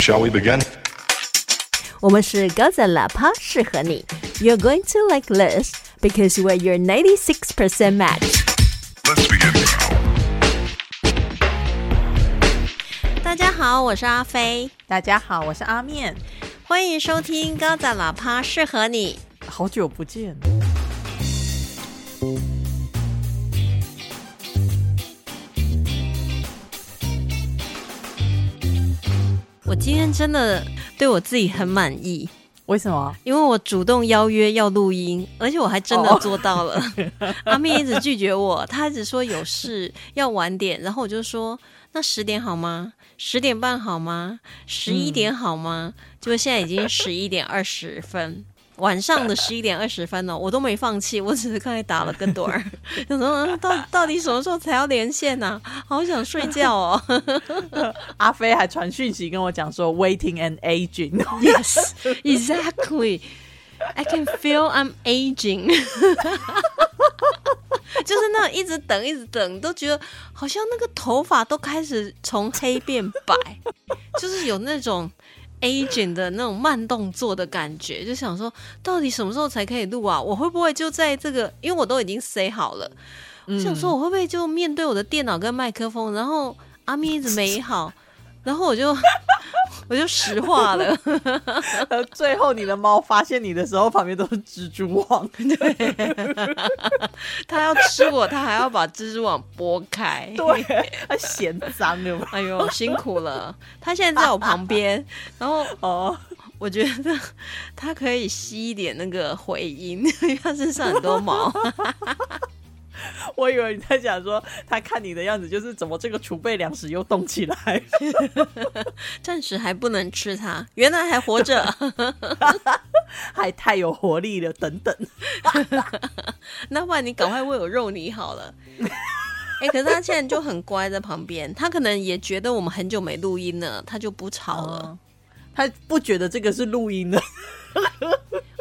Shall we begin? 我们是高赞喇叭，适合你。You're going to like this because we're your 96% match. Let's begin. 大家好，我是阿飞，大家好，我是阿面，欢迎收听高赞喇叭，适合你。好久不见。 我今天真的对我自己很满意，为什么？因为我主动邀约要录音，而且我还真的做到了。阿咪一直拒绝我，他一直说有事要晚点，然后我就说那十点好吗？十点半好吗？十一点好吗？结果现在已经十一点二十分，晚上的十一点二十分了，我都没放弃，我只是刚才打了个盹儿，想说嗯到到底什么时候才要连线呢、好想睡觉哦。阿飞还传讯息跟我讲说，waiting and aging。Yes, exactly. I can feel I'm aging. 就是那一直等，一直等，都觉得好像那个头发都开始从黑变白，就是有那种 aging 的那种慢动作的感觉，就想说到底什么时候才可以录啊？我会不会就在这个，因为我都已经 say 好了，我想说我会不会就面对我的电脑跟麦克风，然后阿咪一直没好，然后我就 我就石化了。呃最后你的猫发现你的时候，旁边都是蜘蛛网。对，它要吃我，它还要把蜘蛛网拨开。对，它嫌脏。哎呦，辛苦了。它现在在我旁边，然后哦，我觉得它可以吸一点那个回音，因为他身上很多毛。我以为你在讲说，他看你的样子就是怎么这个储备粮食又动起来。暂时还不能吃它，原来还活着。还太有活力了，等等。那不然你赶快喂我肉泥好了。哎、可是他现在就很乖在旁边，他可能也觉得我们很久没录音了，他就不吵了。哦他不觉得这个是录音的，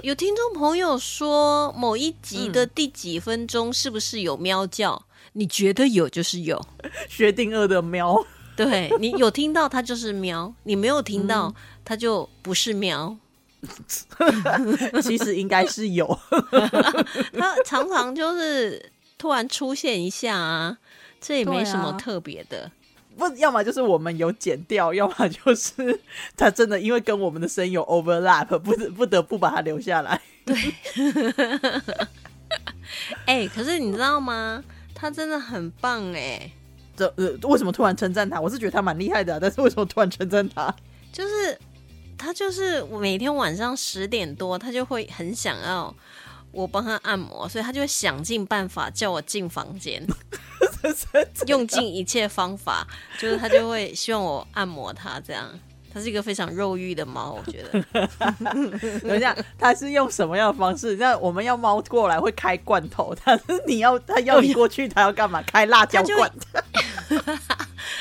有听众朋友说某一集的第几分钟是不是有喵叫？你觉得有就是有，薛定谔的喵。对你有听到它就是喵，你没有听到它就不是喵。其实应该是有。它常常就是突然出现一下啊，这也没什么特别的。不，要么就是我们有剪掉，要么就是他真的因为跟我们的声音有 overlap，不得不得不把它留下来。对 哎、可是你知道吗？他真的很棒哎、这呃，为什么突然称赞他？我是觉得他蛮厉害的啊、但是为什么突然称赞他？就是他就是每天晚上十点多，他就会很想要我帮他按摩，所以他就会想尽办法叫我进房间，用尽一切方法，就是他就会希望我按摩他这样。它是一个非常肉欲的猫，我觉得。等一下，它是用什么样的方式？那我们要猫过来会开罐头，它是你要它要你过去，它要干嘛？开辣椒罐？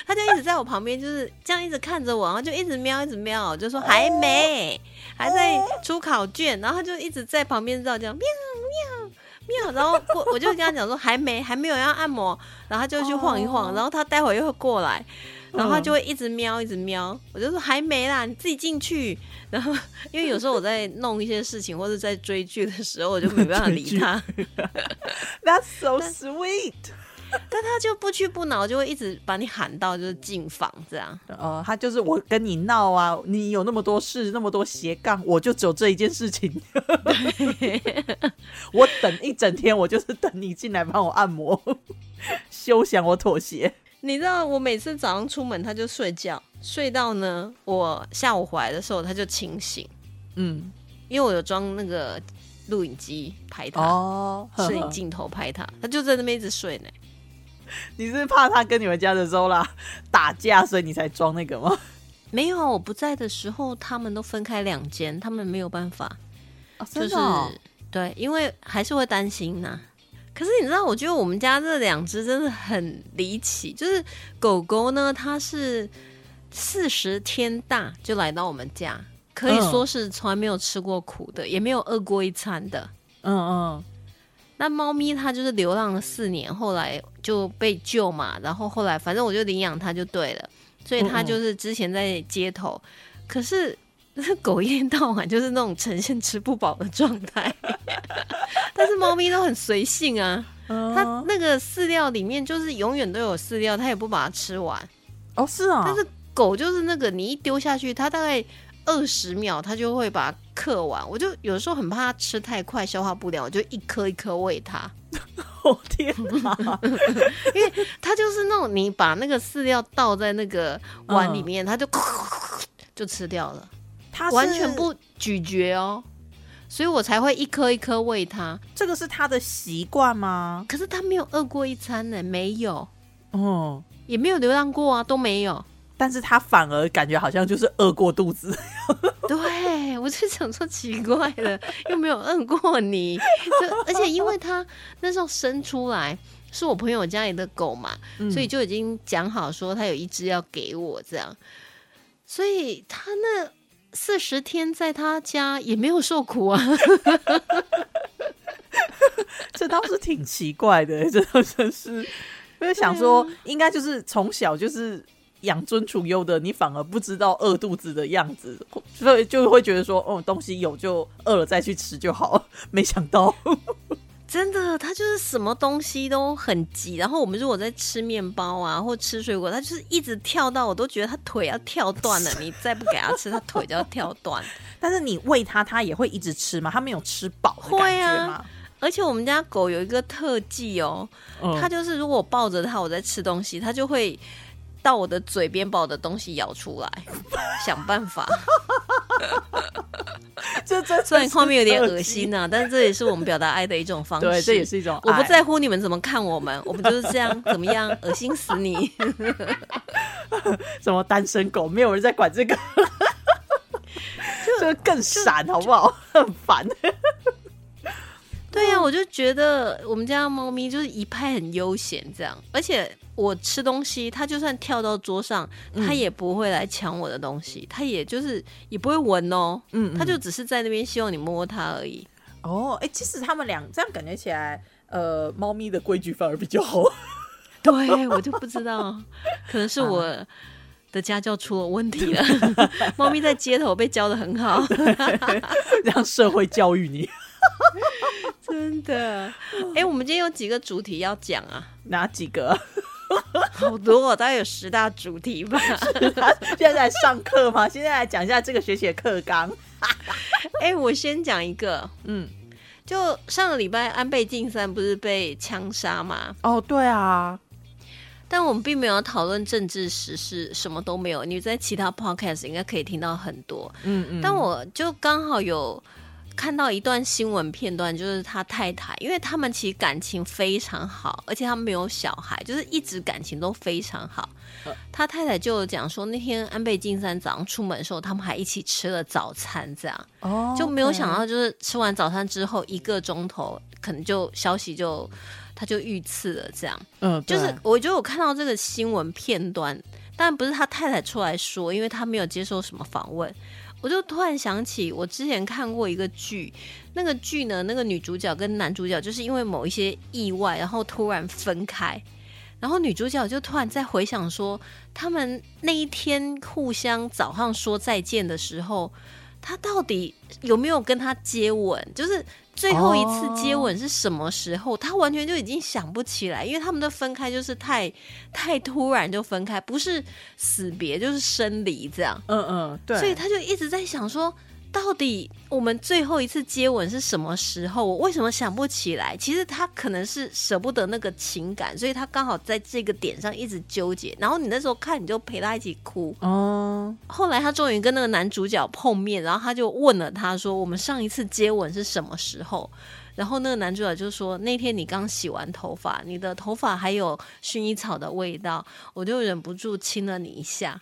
他 就一直在我旁边，就是这样一直看着我，然后就一直喵，一直喵，就说还没，还在出考卷，然后他就一直在旁边绕这样喵喵喵，然后过我就跟他讲说还没，还没有要按摩，然后他就去晃一晃，哦然后他待会儿又会过来。然后他嗯就会一直瞄，一直瞄，我就说还没啦，你自己进去。然后 因为有时候我在弄一些事情或者在追剧的时候，我就没办法理他。That's so sweet。但他就不屈不挠，就会一直把你喊到就是进房这样。呃，他就是我跟你闹啊，你有那么多事，那么多斜杠，我就只有这一件事情。我等一整天，我就是等你进来帮我按摩，休想我妥协。你知道我每次早上出门他就睡觉，睡到呢我下午回来的时候他就清醒，嗯，因为我有装那个录影机拍他，哦，摄影镜头拍他，他就在那边一直睡呢。你是怕他跟你们家的 Zola 打架，所以你才装那个吗？没有，我不在的时候他们都分开两间，他们没有办法，哦、就是真的哦。对，因为还是会担心呐、可是你知道，我觉得我们家这两只真的很离奇，就是狗狗呢，它是四十天大就来到我们家，可以嗯说是从来没有吃过苦的，也没有饿过一餐的。嗯嗯，那猫咪它就是流浪了四年，后来就被救嘛，然后后来反正我就领养它就对了，所以它就是之前在街头可是那狗一天到晚就是那种呈现吃不饱的状态，但是猫咪都很随性啊，它那个饲料里面就是永远都有饲料，它也不把它吃完。哦，是啊，但是狗就是那个你一丢下去，它大概二十秒它就会把它嗑完。我就有时候很怕它吃太快消化不了，我就一颗一颗喂它。哦天哪！因为它就是那种你把那个饲料倒在那个碗里面，它就就吃掉了，它完全不咀嚼哦，所以我才会一颗一颗喂它。这个是它的习惯吗？可是它没有饿过一餐呢，没有，哦，也没有流浪过啊，都没有。但是它反而感觉好像就是饿过肚子。对，我就想说奇怪了，又没有饿过你，就而且因为它那时候生出来是我朋友家里的狗嘛，所以就已经讲好说他有一只要给我这样，所以他那四十天在他家也没有受苦啊。这倒是挺奇怪的，这倒真是，因为想说应该就是从小就是养尊处优的，你反而不知道饿肚子的样子，所以就会觉得说，哦，东西有就饿了再去吃就好。没想到，真的，它就是什么东西都很急。然后我们如果在吃面包啊，或吃水果，它就是一直跳到，我都觉得它腿要跳断了。你再不给它吃，它腿就要跳断。但是你喂它，它也会一直吃吗？它没有吃饱的感觉吗？而且我们家狗有一个特技哦，它就是如果我抱着它，我在吃东西，它就会到我的嘴边把我的东西咬出来，想办法。这这虽然画面有点恶心呐，但是这也是我们表达爱的一种方式。对，这也是一种。我不在乎你们怎么看我们，我们就是这样，怎么样？恶心死你！什么单身狗，没有人在管这个，这个更闪，好不好？很烦。对呀，我就觉得我们家猫咪就是一派很悠闲这样，而且我吃东西，它就算跳到桌上，它也不会来抢我的东西，它也就是也不会闻哦，嗯，它就只是在那边希望你摸它而已。哦，哎，其实他们俩这样感觉起来，呃，猫咪的规矩反而比较好。对我就不知道，可能是我的家教出了问题了。猫咪在街头被教的很好，让社会教育你。真的，哎，我们今天有几个主题要讲啊？哪几个？好多，大概有十大主题吧。现在在上课吗？现在来讲一下这个学期的课纲。哎，我先讲一个，嗯，就上个礼拜安倍晋三不是被枪杀吗？哦，对啊，但我们并没有讨论政治时事，什么都没有。你在其他 podcast 应该可以听到很多，嗯嗯，但我就刚好有。看到一段新闻片段，就是他太太，因为他们其实感情非常好，而且他们没有小孩，就是一直感情都非常好。他太太就讲说，那天安倍晋三早上出门的时候，他们还一起吃了早餐，这样哦，就没有想到，就是吃完早餐之后一个钟头，可能就消息就他就遇刺了，这样。嗯，就是我觉得我看到这个新闻片段，但不是他太太出来说，因为他没有接受什么访问。我就突然想起，我之前看过一个剧，那个剧呢，那个女主角跟男主角就是因为某一些意外，然后突然分开，然后女主角就突然在回想说，他们那一天互相早上说再见的时候，他到底有没有跟他接吻？就是。最后一次接吻是什么时候？他完全就已经想不起来，因为他们的分开就是太太突然就分开，不是死别就是生离这样。嗯嗯，对。所以他就一直在想说。到底我们最后一次接吻是什么时候？我为什么想不起来？其实他可能是舍不得那个情感，所以他刚好在这个点上一直纠结。然后你那时候看，你就陪他一起哭。哦。后来他终于跟那个男主角碰面，然后他就问了他说：“我们上一次接吻是什么时候？”然后那个男主角就说：“那天你刚洗完头发，你的头发还有薰衣草的味道，我就忍不住亲了你一下。”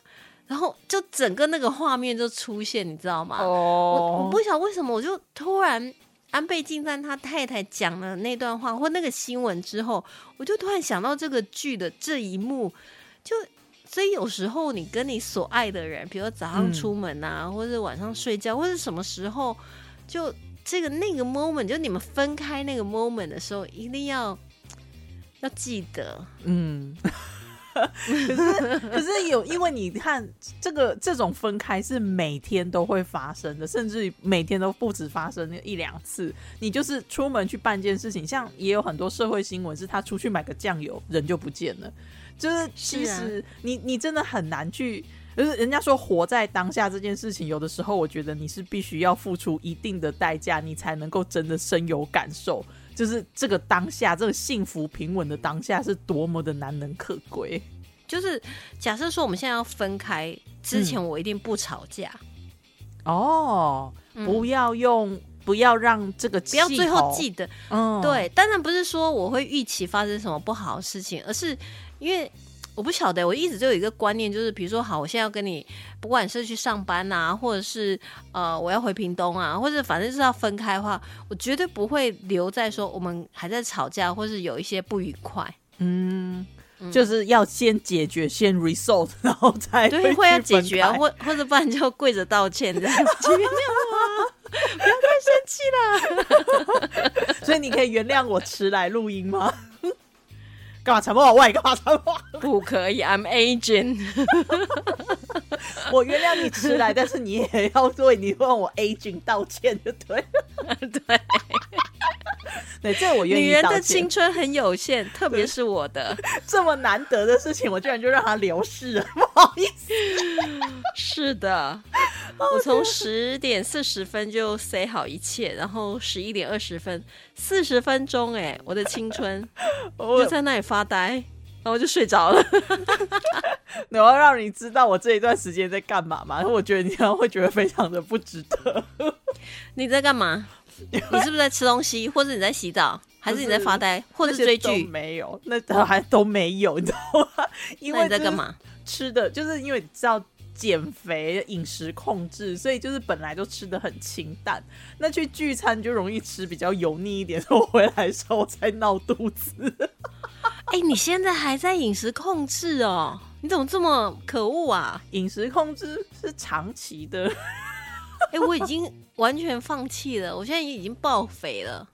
然后就整个那个画面就出现，你知道吗？我我不晓得为什么，我就突然安倍晋三他太太讲了那段话或那个新闻之后，我就突然想到这个剧的这一幕。就所以有时候你跟你所爱的人，比如早上出门啊，或者晚上睡觉，或者什么时候，就这个那个 moment，就你们分开那个 moment 的时候，一定要要记得，嗯。可是可是有，因为你看这个这种分开是每天都会发生的，甚至每天都不止发生一两次。你就是出门去办件事情，像也有很多社会新闻是他出去买个酱油，人就不见了。就是其实你你真的很难去，就是人家说活在当下这件事情，有的时候我觉得你是必须要付出一定的代价，你才能够真的深有感受。就是这个当下，这个幸福平稳的当下是多么的难能可贵。就是假设说我们现在要分开之前，我一定不吵架。哦，不要用，不要让这个不要最后记得。嗯，对，当然不是说我会预期发生什么不好的事情，而是因为。我不晓得，我一直就有一个观念，就是比如说，好，我现在要跟你，不管是去上班啊，或者是呃，我要回屏东啊，或者反正是要分开的话，我绝对不会留在说我们还在吵架，或是有一些不愉快。嗯，就是要先解决，先 result，然后再对，会要解决啊，或或者不然就跪着道歉这样子，原谅我，不要太生气了。所以你可以原谅我迟来录音吗？干嘛沉默？我也干嘛沉默？不可以，I'm aging。我原谅你迟来，但是你也要对你问我 aging 道歉，就对。对，对，这我愿意。女人的青春很有限，特别是我的这么难得的事情，我居然就让它流逝了，不好意思。是的，我从十点四十分就 say 好一切，然后十一点二十分。四十分钟哎，我的青春 就在那里发呆，然后就睡着了。我要让你知道我这一段时间在干嘛吗？我觉得你可能会觉得非常的不值得。你在干嘛？你是不是在吃东西，或者你在洗澡，还是你在发呆，或者追剧？没有，那还都没有，你知道吗？因为你在干嘛？吃的，就是因为你知道。减肥饮食控制，所以就是本来就吃的很清淡。那去聚餐就容易吃比较油腻一点，我回来的时候才闹肚子。哎，你现在还在饮食控制哦？你怎么这么可恶啊？饮食控制是长期的。哎，我已经完全放弃了，我现在已经爆肥了。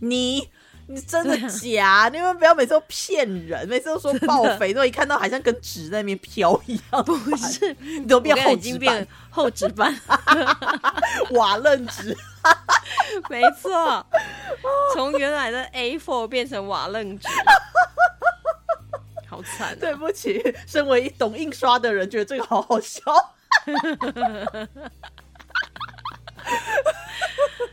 你？你真的假？你们不要每次都骗人，每次都说爆肥，都一看到好像跟纸在那边飘一样。不是，你都变厚纸板，厚纸板，瓦楞纸。没错，从原来的 A4 变成瓦楞纸，好惨。对不起，身为懂印刷的人，觉得这个好好笑。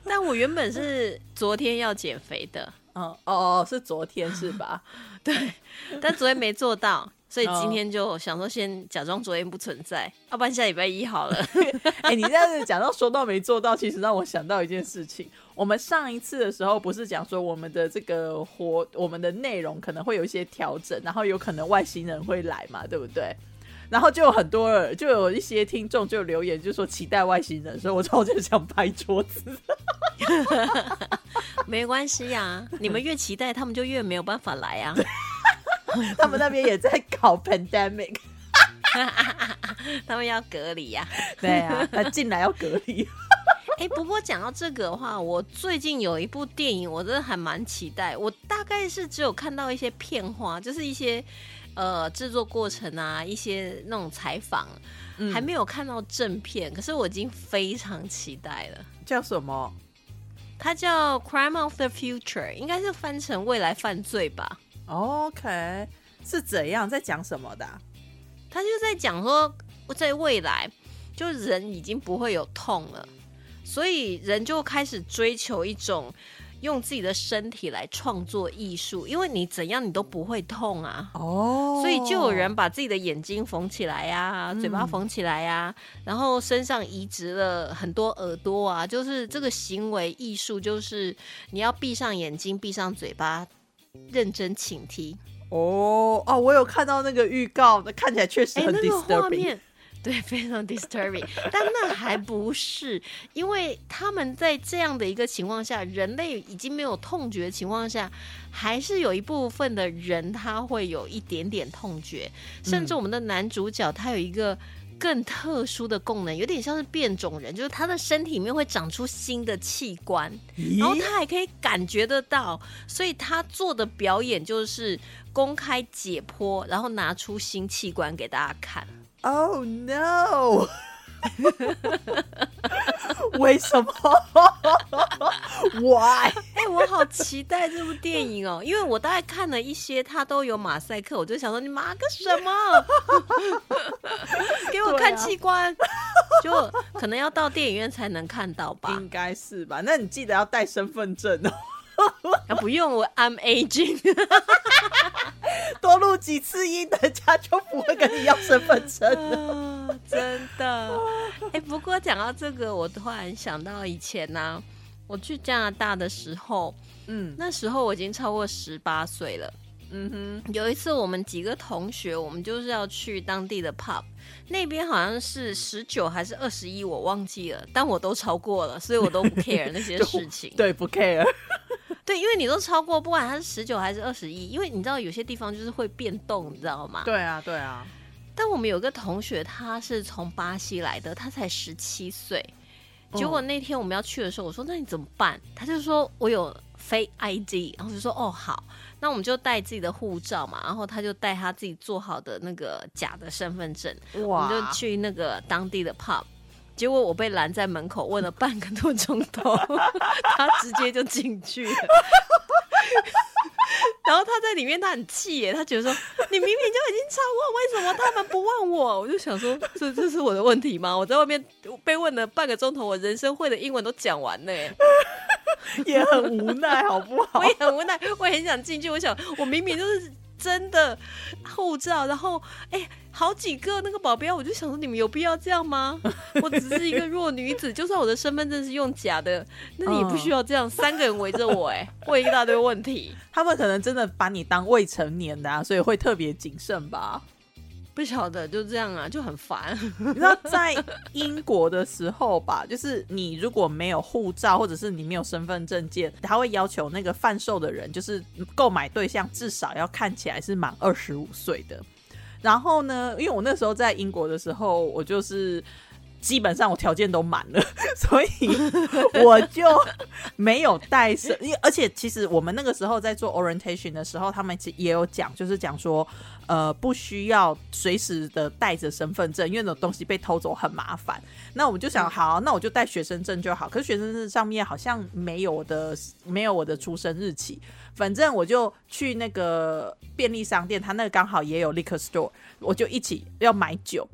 但我原本是昨天要减肥的。哦哦哦，是昨天是吧？对，但昨天没做到，所以今天就想说先假装昨天不存在，要不然下礼拜一好了。哎，你这样子讲到说到没做到，其实让我想到一件事情。我们上一次的时候不是讲说我们的这个活，我们的内容可能会有一些调整，然后有可能外星人会来嘛，对不对？然后就有很多，就有一些听众就留言，就说期待外星人，所以我超级想拍桌子。没关系呀，你们越期待，他们就越没有办法来啊。他们那边也在搞 pandemic，他们要隔离呀。对啊，他进来要隔离。哎，不过讲到这个的话，我最近有一部电影，我真的还蛮期待。我大概是只有看到一些片花，就是一些。呃，制作过程啊，一些那种采访，还没有看到正片，可是我已经非常期待了。叫什么？它叫《Crime of the Future》，应该是翻成未来犯罪吧？OK，是怎样在讲什么的？他就在讲说，在未来，就人已经不会有痛了，所以人就开始追求一种。用自己的身体来创作艺术，因为你怎样你都不会痛啊。哦，所以就有人把自己的眼睛缝起来呀，嘴巴缝起来呀，然后身上移植了很多耳朵啊，就是这个行为艺术，就是你要闭上眼睛，闭上嘴巴，认真倾听。哦哦，我有看到那个预告，那看起来确实很 disturbing。对，非常 disturbing，但那还不是，因为他们在这样的一个情况下，人类已经没有痛觉的情况下，还是有一部分的人他会有一点点痛觉，甚至我们的男主角他有一个更特殊的功能，有点像是变种人，就是他的身体里面会长出新的器官，然后他还可以感觉得到，所以他做的表演就是公开解剖，然后拿出新器官给大家看。Oh no！为什么？Why？哎、我好期待这部电影哦，因为我大概看了一些，它都有马赛克，我就想说你妈个什么，给我看器官，就可能要到电影院才能看到吧。应该是吧？那你记得要带身份证哦，啊，不用，我 I'm aging。多录几次音，人家就不会跟你要身份证了。啊，真的。哎、不过讲到这个，我突然想到以前呢、我去加拿大的时候，嗯那时候我已经超过十八岁了。嗯哼有一次，我们几个同学，我们就是要去当地的 pub，那边好像是十九还是二十一，我忘记了，但我都超过了，所以我都不 care 那些事情，。对，不 care。对，因为你都超过，不管它是十九还是二十一，因为你知道有些地方就是会变动，你知道吗？对啊，对啊。但我们有个同学，他是从巴西来的，他才十七岁。结果那天我们要去的时候，我说：“那你怎么办？”他就说：“我有非 ID。”然后就说：“哦，好，那我们就带自己的护照嘛。”然后他就带他自己做好的那个假的身份证，我们就去那个当地的 pub。结果我被拦在门口，问了半个多钟头，他直接就进去了。然后他在里面，他很气耶，他觉得说你明明就已经超过，为什么他们不问我？我就想说，这这是我的问题吗？我在外面被问了半个钟头，我人生会的英文都讲完了耶，也很无奈，好不好我？也很无奈，我也很想进去。我想，我明明就是真的护照，然后哎、好几个那个保镖，我就想说，你们有必要这样吗？我只是一个弱女子，就算我的身份证是用假的，那你也不需要这样，三个人围着我，哎，问一大堆问题。他们可能真的把你当未成年的啊，所以会特别谨慎吧。不晓得就这样啊，就很烦。你知道在英国的时候吧，就是你如果没有护照，或者是你没有身份证件，他会要求那个贩售的人，就是购买对象至少要看起来是满二十五岁的。然后呢，因为我那时候在英国的时候，我就是基本上我条件都满了，所以我就没有带身。因为而且其实我们那个时候在做 orientation 的时候，他们其实也有讲，就是讲说，呃，不需要随时的带着身份证，因为那种东西被偷走很麻烦。那我们就想，好，那我就带学生证就好。可是学生证上面好像没有我的没有我的出生日期，反正我就去那个便利商店，他那个刚好也有 liquor store，我就一起要买酒。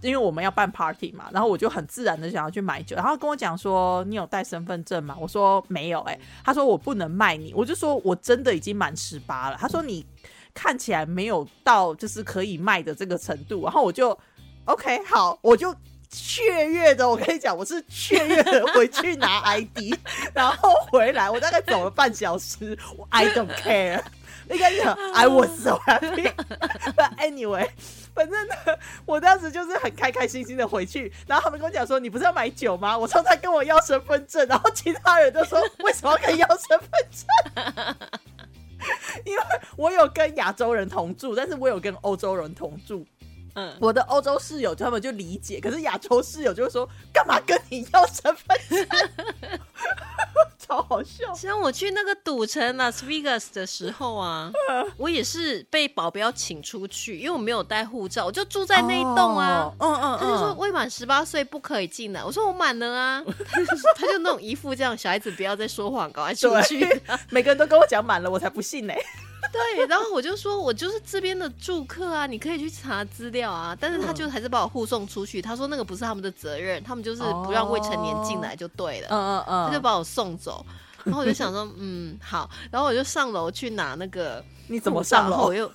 因为我们要办 party 嘛，然后我就很自然的想要去买酒，然后跟我讲说你有带身份证吗？我说没有、欸，他说我不能卖你，我就说我真的已经满十八了，他说你看起来没有到就是可以卖的这个程度，然后我就 OK 好，我就雀跃的，我跟你讲，我是雀跃的回去拿 ID，然后回来，我大概走了半小时我，I don't care。应该讲 I was so happy，but anyway，反正呢，我当时就是很开开心心的回去，然后他们跟我讲说，你不是要买酒吗？我说他跟我要身份证，然后其他人都说为什么可以要身份证？因为我有跟亚洲人同住，但是我有跟欧洲人同住。嗯，我的欧洲室友他们就理解，可是亚洲室友就会说干嘛跟你要身份证？超好笑。像我去那个赌城 Las Vegas 的时候啊，我也是被保镖请出去，因为我没有带护照，我就住在那一栋啊。哦嗯嗯，他就说嗯未满十八岁不可以进来，我说我满了啊，他就他就那种一副这样小孩子不要再说谎，赶快出去。对，每个人都跟我讲满了，我才不信呢、对，然后我就说我就是这边的住客啊，你可以去查资料啊，但是他就还是把我护送出去，他说那个不是他们的责任，他们就是不让未成年进来就对了。嗯嗯嗯，他就把我送走，然后我就想说，嗯，好，然后我就上楼去拿那个你怎么上楼我？又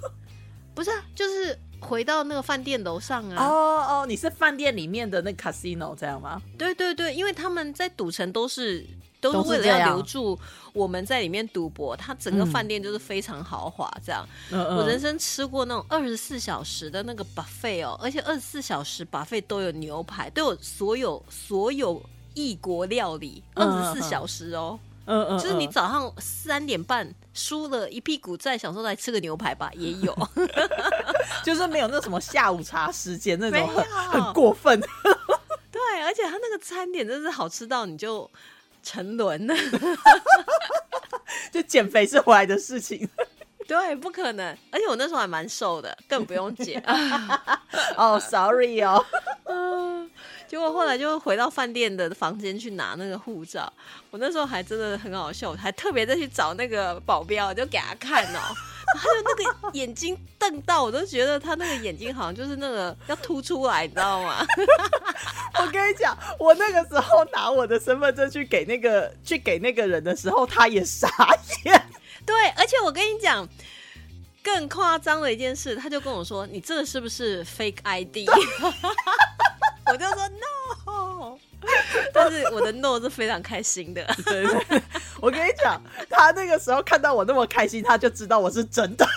不是、啊，就是回到那个饭店楼上啊。哦哦，你是饭店里面的那个 casino 这样吗？对对对，因为他们在赌城都是都都是为了要留住我们在里面赌博，他整个嗯饭店就是非常豪华这样。我人生吃过那种二十四小时的那个 buffet 哦，而且二十四小时 buffet 都有牛排，都有所有所有异国料理，二十四小时哦。嗯嗯，就是你嗯早上三点半输了一屁股债，想说来吃个牛排吧，也有。就是没有那什么下午茶时间那种很很过分。对，而且他那个餐点真是好吃到你就沉沦了。就减肥是回来的事情。对，不可能。而且我那时候还蛮瘦的，更不用减。哦，sorry 哦，嗯，结果后来就回到饭店的房间去拿那个护照。我那时候还真的很好笑，我还特别再去找那个保镖，就给他看哦。他就那个眼睛瞪到，我都觉得他那个眼睛好像就是那个要凸出来，你知道吗？我跟你讲，我那个时候拿我的身份证去给那个去给那个人的时候，他也傻眼。对，而且我跟你讲，更夸张的一件事，他就跟我说：“你这个是不是 fake ID？” 我就说 “no”，但是我的 “no” 是非常开心的。对对对，我跟你讲，他那个时候看到我那么开心，他就知道我是真的。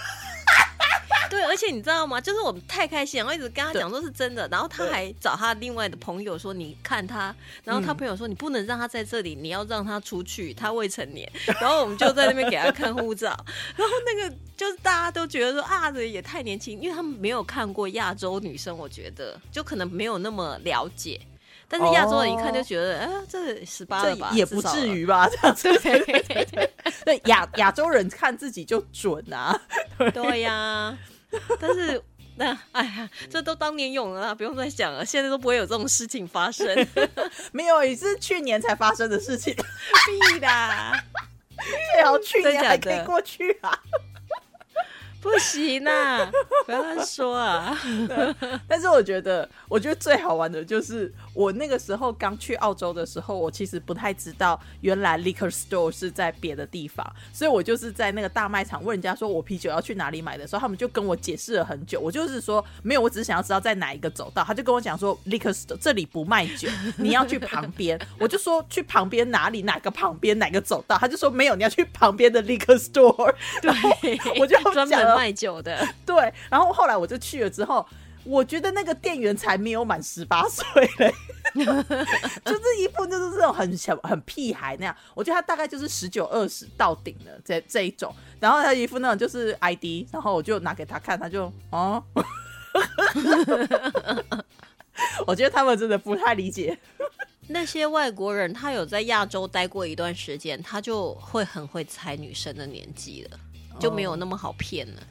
对，而且你知道吗？就是我们太开心了，然后一直跟他讲说是真的，然后他还找他另外的朋友说：“你看他。”然后他嗯朋友说：“你不能让他在这里，你要让他出去，他未成年。”然后我们就在那边给他看护照，然后那个就是大家都觉得说啊，这也太年轻，因为他们没有看过亚洲女生，我觉得就可能没有那么了解。但是亚洲人一看就觉得，哎、这十八了吧？这也不至。于吧？这样子，对对对对亚亚洲人看自己就准啊。对呀，但是那哎呀，这都当年勇了啦，不用再想了，现在都不会有这种事情发生。没有，也是去年才发生的事情，必的，最好去年还可以的过去啊。不行啊，不要乱说啊。但是我觉得，我觉得最好玩的就是我那个时候刚去澳洲的时候，我其实不太知道原来 liquor store 是在别的地方，所以我就是在那个大卖场问人家说我啤酒要去哪里买的时候，他们就跟我解释了很久。我就是说没有，我只是想要知道在哪一个走道，他就跟我讲说 liquor store 这里不卖酒，你要去旁边。我就说去旁边哪里哪个旁边哪个走道，他就说没有，你要去旁边的 liquor store。对，我就专门卖酒的。对，然后后来我就去了之后，我觉得那个店员才没有满十八岁嘞，就是一副就是这种很小很屁孩那样。我觉得他大概就是十九二十到顶了这这一种，然后他一副那种就是 ID，然后我就拿给他看，他就哦。我觉得他们真的不太理解，那些外国人，他有在亚洲待过一段时间，他就会很会猜女生的年纪了，就没有那么好骗了。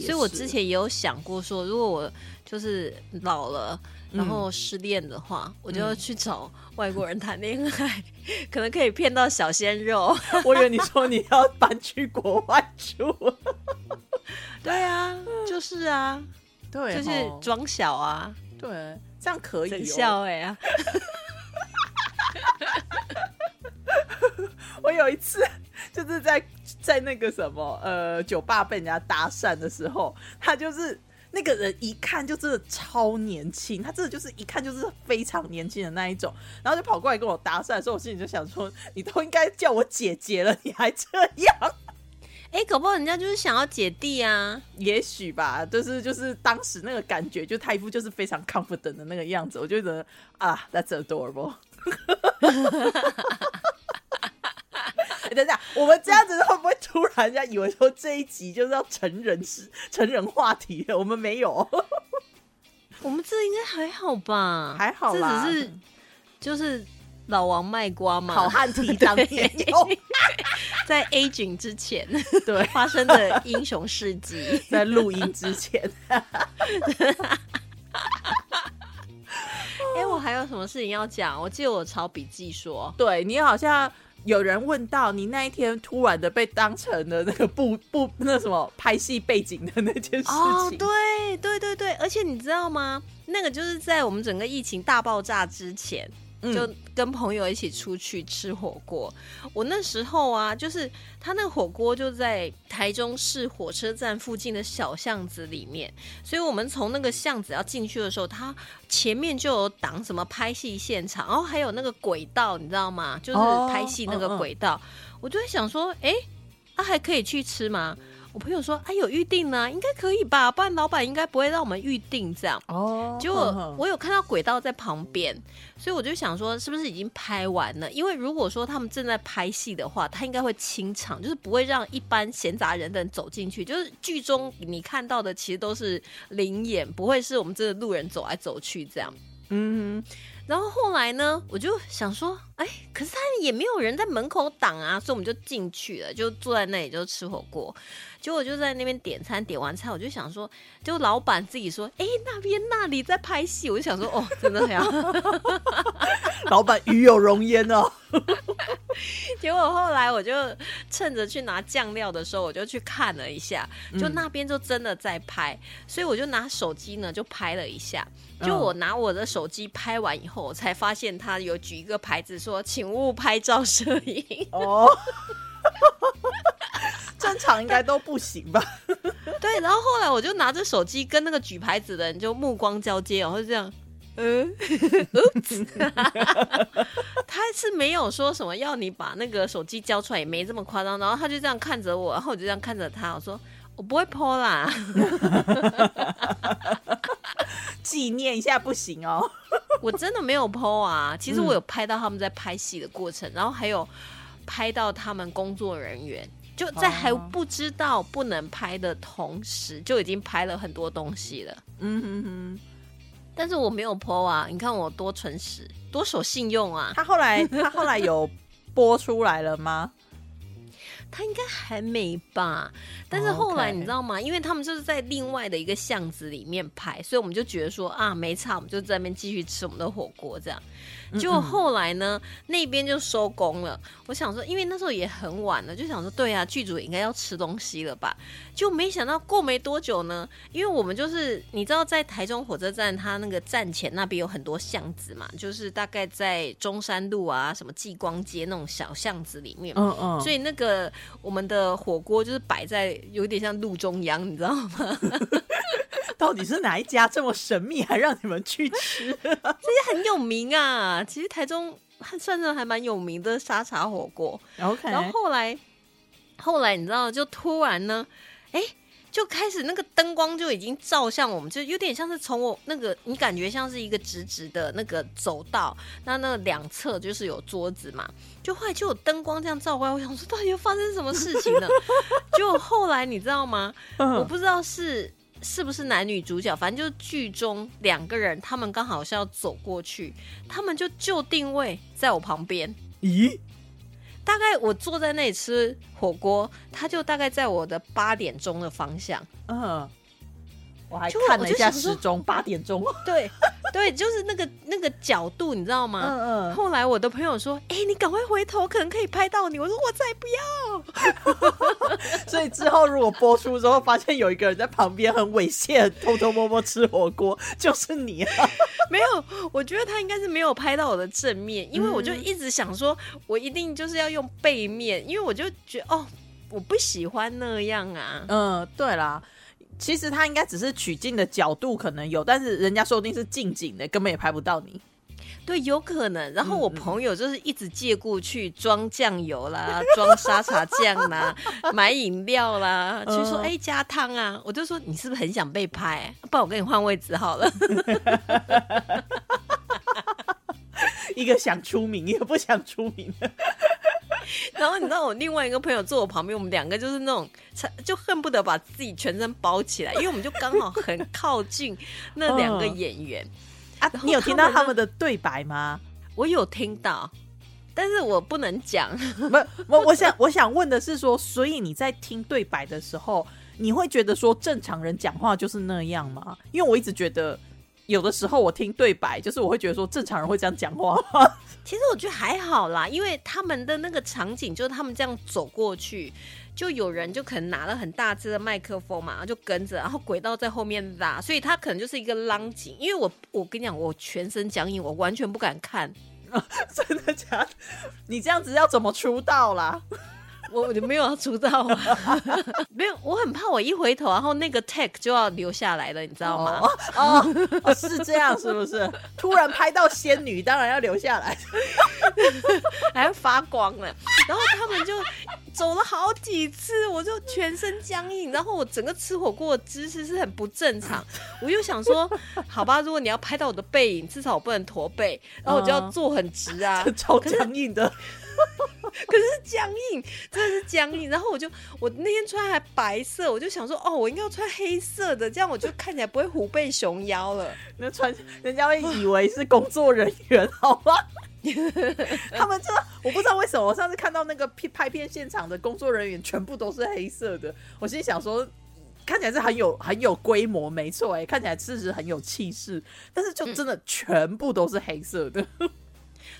所以我之前也有想过说，如果我就是老了，然后失恋的话，我就要去找外国人谈恋爱，可能可以骗到小鲜肉。我以为你说你要搬去国外住，对啊，就是啊，对就是吼装小啊，对，这样可以、哦。笑哎啊！我有一次就是在在那个什么呃酒吧被人家搭讪的时候，他就是那个人一看就真的超年轻，他真的就是一看就是非常年轻的那一种，然后就跑过来跟我搭讪的时候，我心里就想说，你都应该叫我姐姐了，你还这样？哎、搞不好人家就是想要姐弟啊。也许吧，就是就是当时那个感觉，就他一副就是非常 confident 的那个样子，我就觉得啊，that's adorable。欸等一下，我们这样子会不会突然人家以为说这一集就是要成人是成人话题了？我们没有，我们这应该还好吧？还好啦这只是就是老王卖瓜嘛，好汉提当年 勇，在 A 景之前对，发生的英雄事迹。在录音之前，哎、我还有什么事情要讲？我记得我抄笔记说，对你好像有人问到你那一天突然的被当成了那个不不那什么拍戏背景的那件事情，哦，对对对对，而且你知道吗？那个就是在我们整个疫情大爆炸之前，就跟朋友一起出去吃火锅。我那时候啊，就是他那个火锅就在台中市火车站附近的小巷子里面，所以我们从那个巷子要进去的时候，它前面就有挡什么拍戏现场，然后还有那个轨道，你知道吗？就是哦拍戏那个轨道。我就在想说，哎、啊还可以去吃吗？我朋友说：“哎，有预定呢，应该可以吧？不然老板应该不会让我们预定这样。”哦，结果我有看到轨道在旁边，所以我就想说，是不是已经拍完了？因为如果说他们正在拍戏的话，他应该会清场，就是不会让一般闲杂人等走进去。就是剧中你看到的，其实都是灵眼，不会是我们这个路人走来走去这样。嗯。然后后来呢，我就想说，哎，可是他也没有人在门口挡啊，所以我们就进去了，就坐在那里就吃火锅。结果就在那边点餐，点完菜我就想说，就老板自己说，哎，那边那里在拍戏，我就想说，哦，真的呀，老板与有容焉哦。结果后来我就趁着去拿酱料的时候，我就去看了一下，就那边就真的在拍，所以我就拿手机呢就拍了一下。就我拿我的手机拍完以后，我才发现他有举一个牌子说，请勿拍照摄影。哦。正常应该都不行吧？对，然后后来我就拿着手机跟那个举牌子的人就目光交接，然后就这样，嗯，他是没有说什么要你把那个手机交出来，也没这么夸张。然后他就这样看着我，然后我就这样看着他，我说我不会泼啦，纪念一下不行哦。我真的没有 PO 啊，其实我有拍到他们在拍戏的过程，然后还有。拍到他们工作人员就在还不知道不能拍的同时，就已经拍了很多东西了。嗯哼哼，但是我没有 po 啊！你看我多诚实，多守信用啊！他后来他后来有播出来了吗？他应该还没吧，但是后来你知道吗？因为他们就是在另外的一个巷子里面拍，所以我们就觉得说啊，没差，我们就在那边继续吃我们的火锅这样。就后来呢，那边就收工了。我想说，因为那时候也很晚了，就想说，对啊，剧组应该要吃东西了吧？就没想到过没多久呢，因为我们就是你知道，在台中火车站，它那个站前那边有很多巷子嘛，就是大概在中山路啊，什么继光街那种小巷子里面。嗯嗯。所以那个我们的火锅就是摆在有点像路中央，你知道吗？到底是哪一家这么神秘，还让你们去吃？这些很有名啊，其实台中算是还蛮有名的沙茶火锅。OK，然后后来，后来你知道，就突然呢，哎，就开始那个灯光就已经照向我们，就有点像是从我那个，你感觉像是一个直直的那个走道，那那两侧就是有桌子嘛，就后来就有灯光这样照过来，我想说到底又发生什么事情呢？就后来你知道吗？我不知道是。是不是男女主角？反正就是剧中两个人，他们刚好是要走过去，他们就就定位在我旁边。咦？大概我坐在那里吃火锅，他就大概在我的八点钟的方向。嗯。我还看了一下时钟，八点钟。对对，就是那个那个角度，你知道吗？嗯嗯。后来我的朋友说：“哎，你赶快回头，可能可以拍到你。”我说：“我再不要。” 所以之后如果播出之后，发现有一个人在旁边很猥亵、偷偷摸摸吃火锅，就是你啊。没有，我觉得他应该是没有拍到我的正面，因为我就一直想说，我一定就是要用背面，因为我就觉得哦，我不喜欢那样啊。嗯，对啦。其实他应该只是取镜的角度可能有，但是人家说不定是近景的，根本也拍不到你。对，有可能。然后我朋友就是一直借故去装酱油啦，装沙茶酱啦，买饮料啦，去说哎加汤啊。我就说你是不是很想被拍？不然我跟你换位置好了。一个想出名，一个不想出名。然后你知道我另外一个朋友坐我旁边，我们两个就是那种，就恨不得把自己全身包起来，因为我们就刚好很靠近那两个演员啊。你有听到他们的对白吗？我有听到，但是我不能讲。不，我我想 我想问的是说，所以你在听对白的时候，你会觉得说正常人讲话就是那样吗？因为我一直觉得。有的时候我听对白，就是我会觉得说正常人会这样讲话。其实我觉得还好啦，因为他们的那个场景就是他们这样走过去，就有人就可能拿了很大只的麦克风嘛，就跟着，然后轨道在后面拉，所以他可能就是一个浪景。因为我我跟你讲，我全身僵硬，我完全不敢看。真的假的？你这样子要怎么出道啦？我我就没有要出道啊，没有，我很怕我一回头，然后那个 tag 就要留下来了，你知道吗？哦哦哦，是这样，是不是？突然拍到仙女，当然要留下来。还要发光了，然后他们就走了好几次，我就全身僵硬，然后我整个吃火锅的姿势是很不正常。我又想说，好吧，如果你要拍到我的背影，至少我不能驼背，然后我就要坐很直啊，超僵硬的。可是僵硬，真的是僵硬。然后我就，我那天穿还白色，我就想说，哦，我应该要穿黑色的，这样我就看起来不会虎背熊腰了。那穿人家会以为是工作人员，好吗？他们这我不知道为什么，我上次看到那个拍拍片现场的工作人员全部都是黑色的，我心想说，看起来是很有很有规模，没错，哎，看起来确实很有气势，但是就真的全部都是黑色的。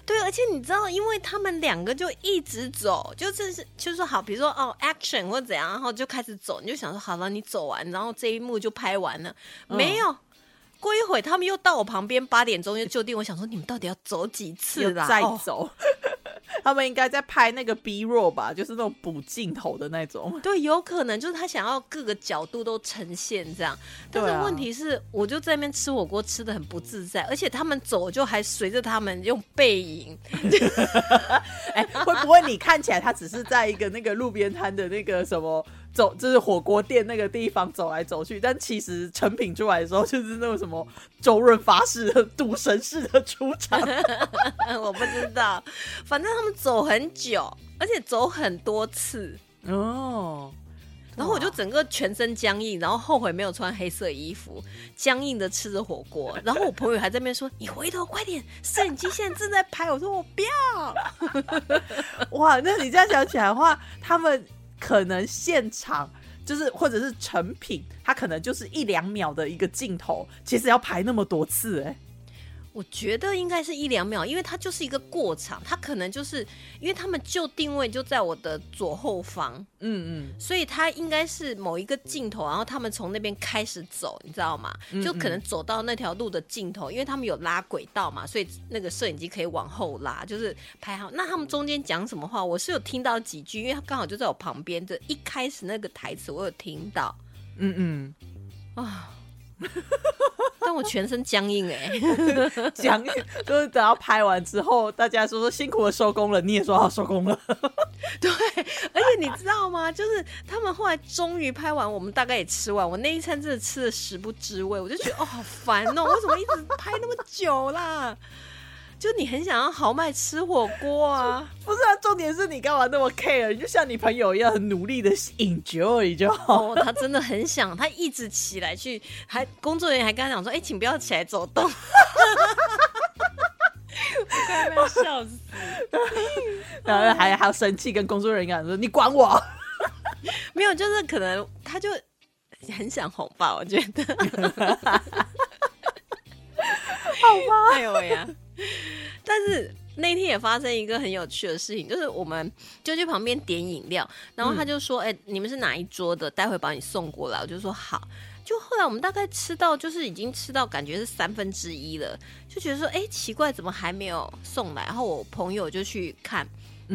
对，而且你知道，因为他们两个就一直走，就这是就是说好，比如说哦，action 或怎样，然后就开始走，你就想说好了，你走完，然后这一幕就拍完了，没有。过一会，他们又到我旁边，八点钟又就定。我想说，你们到底要走几次啦？再走，他们应该在拍那个 B roll 吧，就是那种补镜头的那种。对，有可能就是他想要各个角度都呈现这样。但是问题是，我就在那边吃火锅，吃的很不自在，而且他们走就还随着他们用背影。哎，会不会你看起来他只是在一个那个路边摊的那个什么？走，就是火锅店那个地方走来走去，但其实成品出来的时候，就是那种什么周润发式的 赌神式的出场。我不知道，反正他们走很久，而且走很多次哦。然后我就整个全身僵硬，然后后悔没有穿黑色衣服，僵硬的吃着火锅。然后我朋友还在那边说：“你回头快点，摄影机现在正在拍。”我说：“我不要。” 哇，那你这样想起来的话，他们。可能现场就是或者是成品，它可能就是一两秒的一个镜头，其实要排那么多次，哎。我觉得应该是一两秒，因为它就是一个过场，它可能就是因为他们就定位就在我的左后方，嗯嗯，所以它应该是某一个镜头，然后他们从那边开始走，你知道吗？就可能走到那条路的尽头，因为他们有拉轨道嘛，所以那个摄影机可以往后拉，就是拍好。那他们中间讲什么话，我是有听到几句，因为他刚好就在我旁边，的一开始那个台词我有听到，嗯嗯，啊。但我全身僵硬哎，僵硬就是等到拍完之后，大家说说辛苦的收工了，你也说好收工了。对，而且你知道吗？就是他们后来终于拍完，我们大概也吃完。我那一餐真的吃的食不知味，我就觉得哦，好烦哦，为什么一直拍那么久啦？就你很想要豪迈吃火锅啊？不是啊，重点是你干嘛那么 care？你就像你朋友一样，很努力的 enjoy 就好。他真的很想，他一直起来去，还工作人员还跟他讲说：“哎，请不要起来走动。”快被笑死！然后还还要生气，跟工作人员说：“你管我？”没有，就是可能他就很想红吧，我觉得。好吧，哎呦呀！但是那天也发生一个很有趣的事情，就是我们就去旁边点饮料，然后他就说：“哎，你们是哪一桌的？待会把你送过来。”我就说：“好。”就后来我们大概吃到，就是已经吃到感觉是三分之一了，就觉得说：“哎，奇怪，怎么还没有送来？”然后我朋友就去看，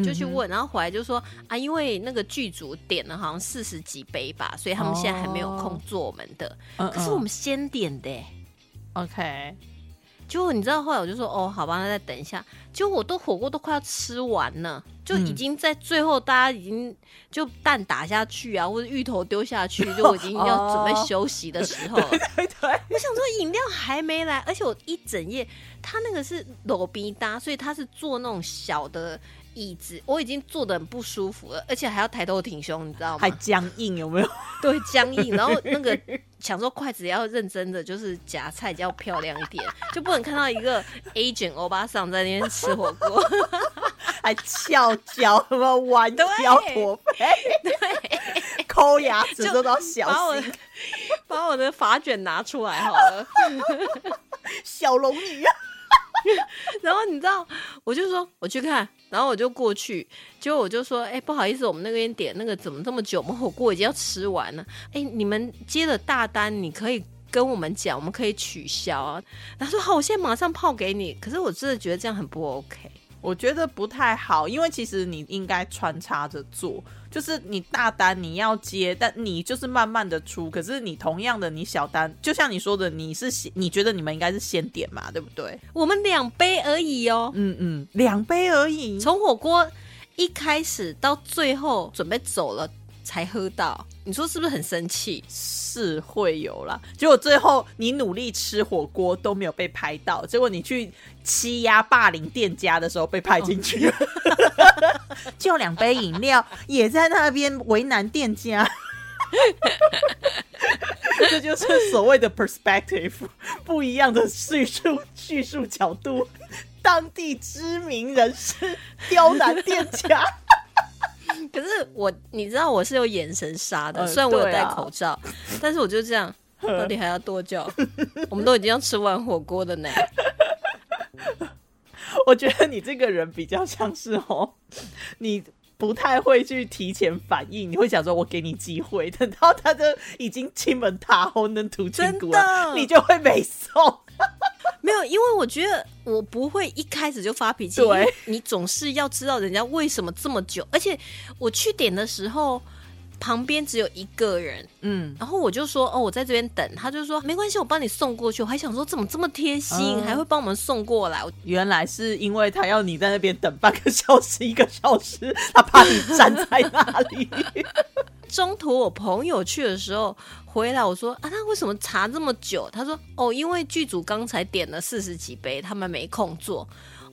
就去问，然后回来就说：“啊，因为那个剧组点了好像四十几杯吧，所以他们现在还没有空做我们的。可是我们先点的，OK。”就你知道，后来我就说哦，好吧，那再等一下。就我都火锅都快要吃完了，就已经在最后，大家已经就蛋打下去啊，或者芋头丢下去，就我已经要准备休息的时候。对对。我想说饮料还没来，而且我一整夜，他那个是裸鼻搭，所以他是做那种小的。椅子我已经坐的很不舒服了，而且还要抬头挺胸，你知道吗？还僵硬有没有？对，僵硬。然后那个想说筷子要认真的，就是夹菜要漂亮一点，就不能看到一个 agent 欧巴桑在那边吃火锅，还翘脚什么弯腰驼背，对，抠牙齿都要小心，把我的发卷拿出来好了，小龙女。然后你知道，我就说我去看，然后我就过去，结果我就说，哎，不好意思，我们那边点那个怎么这么久？我们火锅已经要吃完了。哎，你们接了大单，你可以跟我们讲，我们可以取消啊。他说好，我现在马上泡给你。可是我真的觉得这样很不 OK。我觉得不太好，因为其实你应该穿插着做，就是你大单你要接，但你就是慢慢的出。可是你同样的，你小单，就像你说的，你是先你觉得你们应该是先点嘛，对不对？我们两杯而已哦，嗯嗯，两杯而已。从火锅一开始到最后准备走了才喝到，你说是不是很生气？是会有啦，结果最后你努力吃火锅都没有被拍到，结果你去欺压霸凌店家的时候被拍进去。了，就两杯饮料也在那边为难店家，这就是所谓的 perspective 不一样的叙述叙述角度，当地知名人士刁难店家。可是我，你知道我是有眼神杀的，呃虽然我有戴口罩，但是我就这样，到底还要多久？我们都已经要吃完火锅的呢。我觉得你这个人比较像是哦，你不太会去提前反应，你会想说我给你机会，等到他就已经亲门踏后能吐亲骨真了，你就会没送。没有，因为我觉得我不会一开始就发脾气，你总是要知道人家为什么这么久，而且我去点的时候。旁边只有一个人，嗯，然后我就说哦，我在这边等，他就说没关系，我帮你送过去。我还想说怎么这么贴心，嗯还会帮我们送过来。原来是因为他要你在那边等半个小时、一个小时，他怕你站在那里。中途我朋友去的时候回来，我说啊，他为什么查这么久？他说哦，因为剧组刚才点了四十几杯，他们没空做。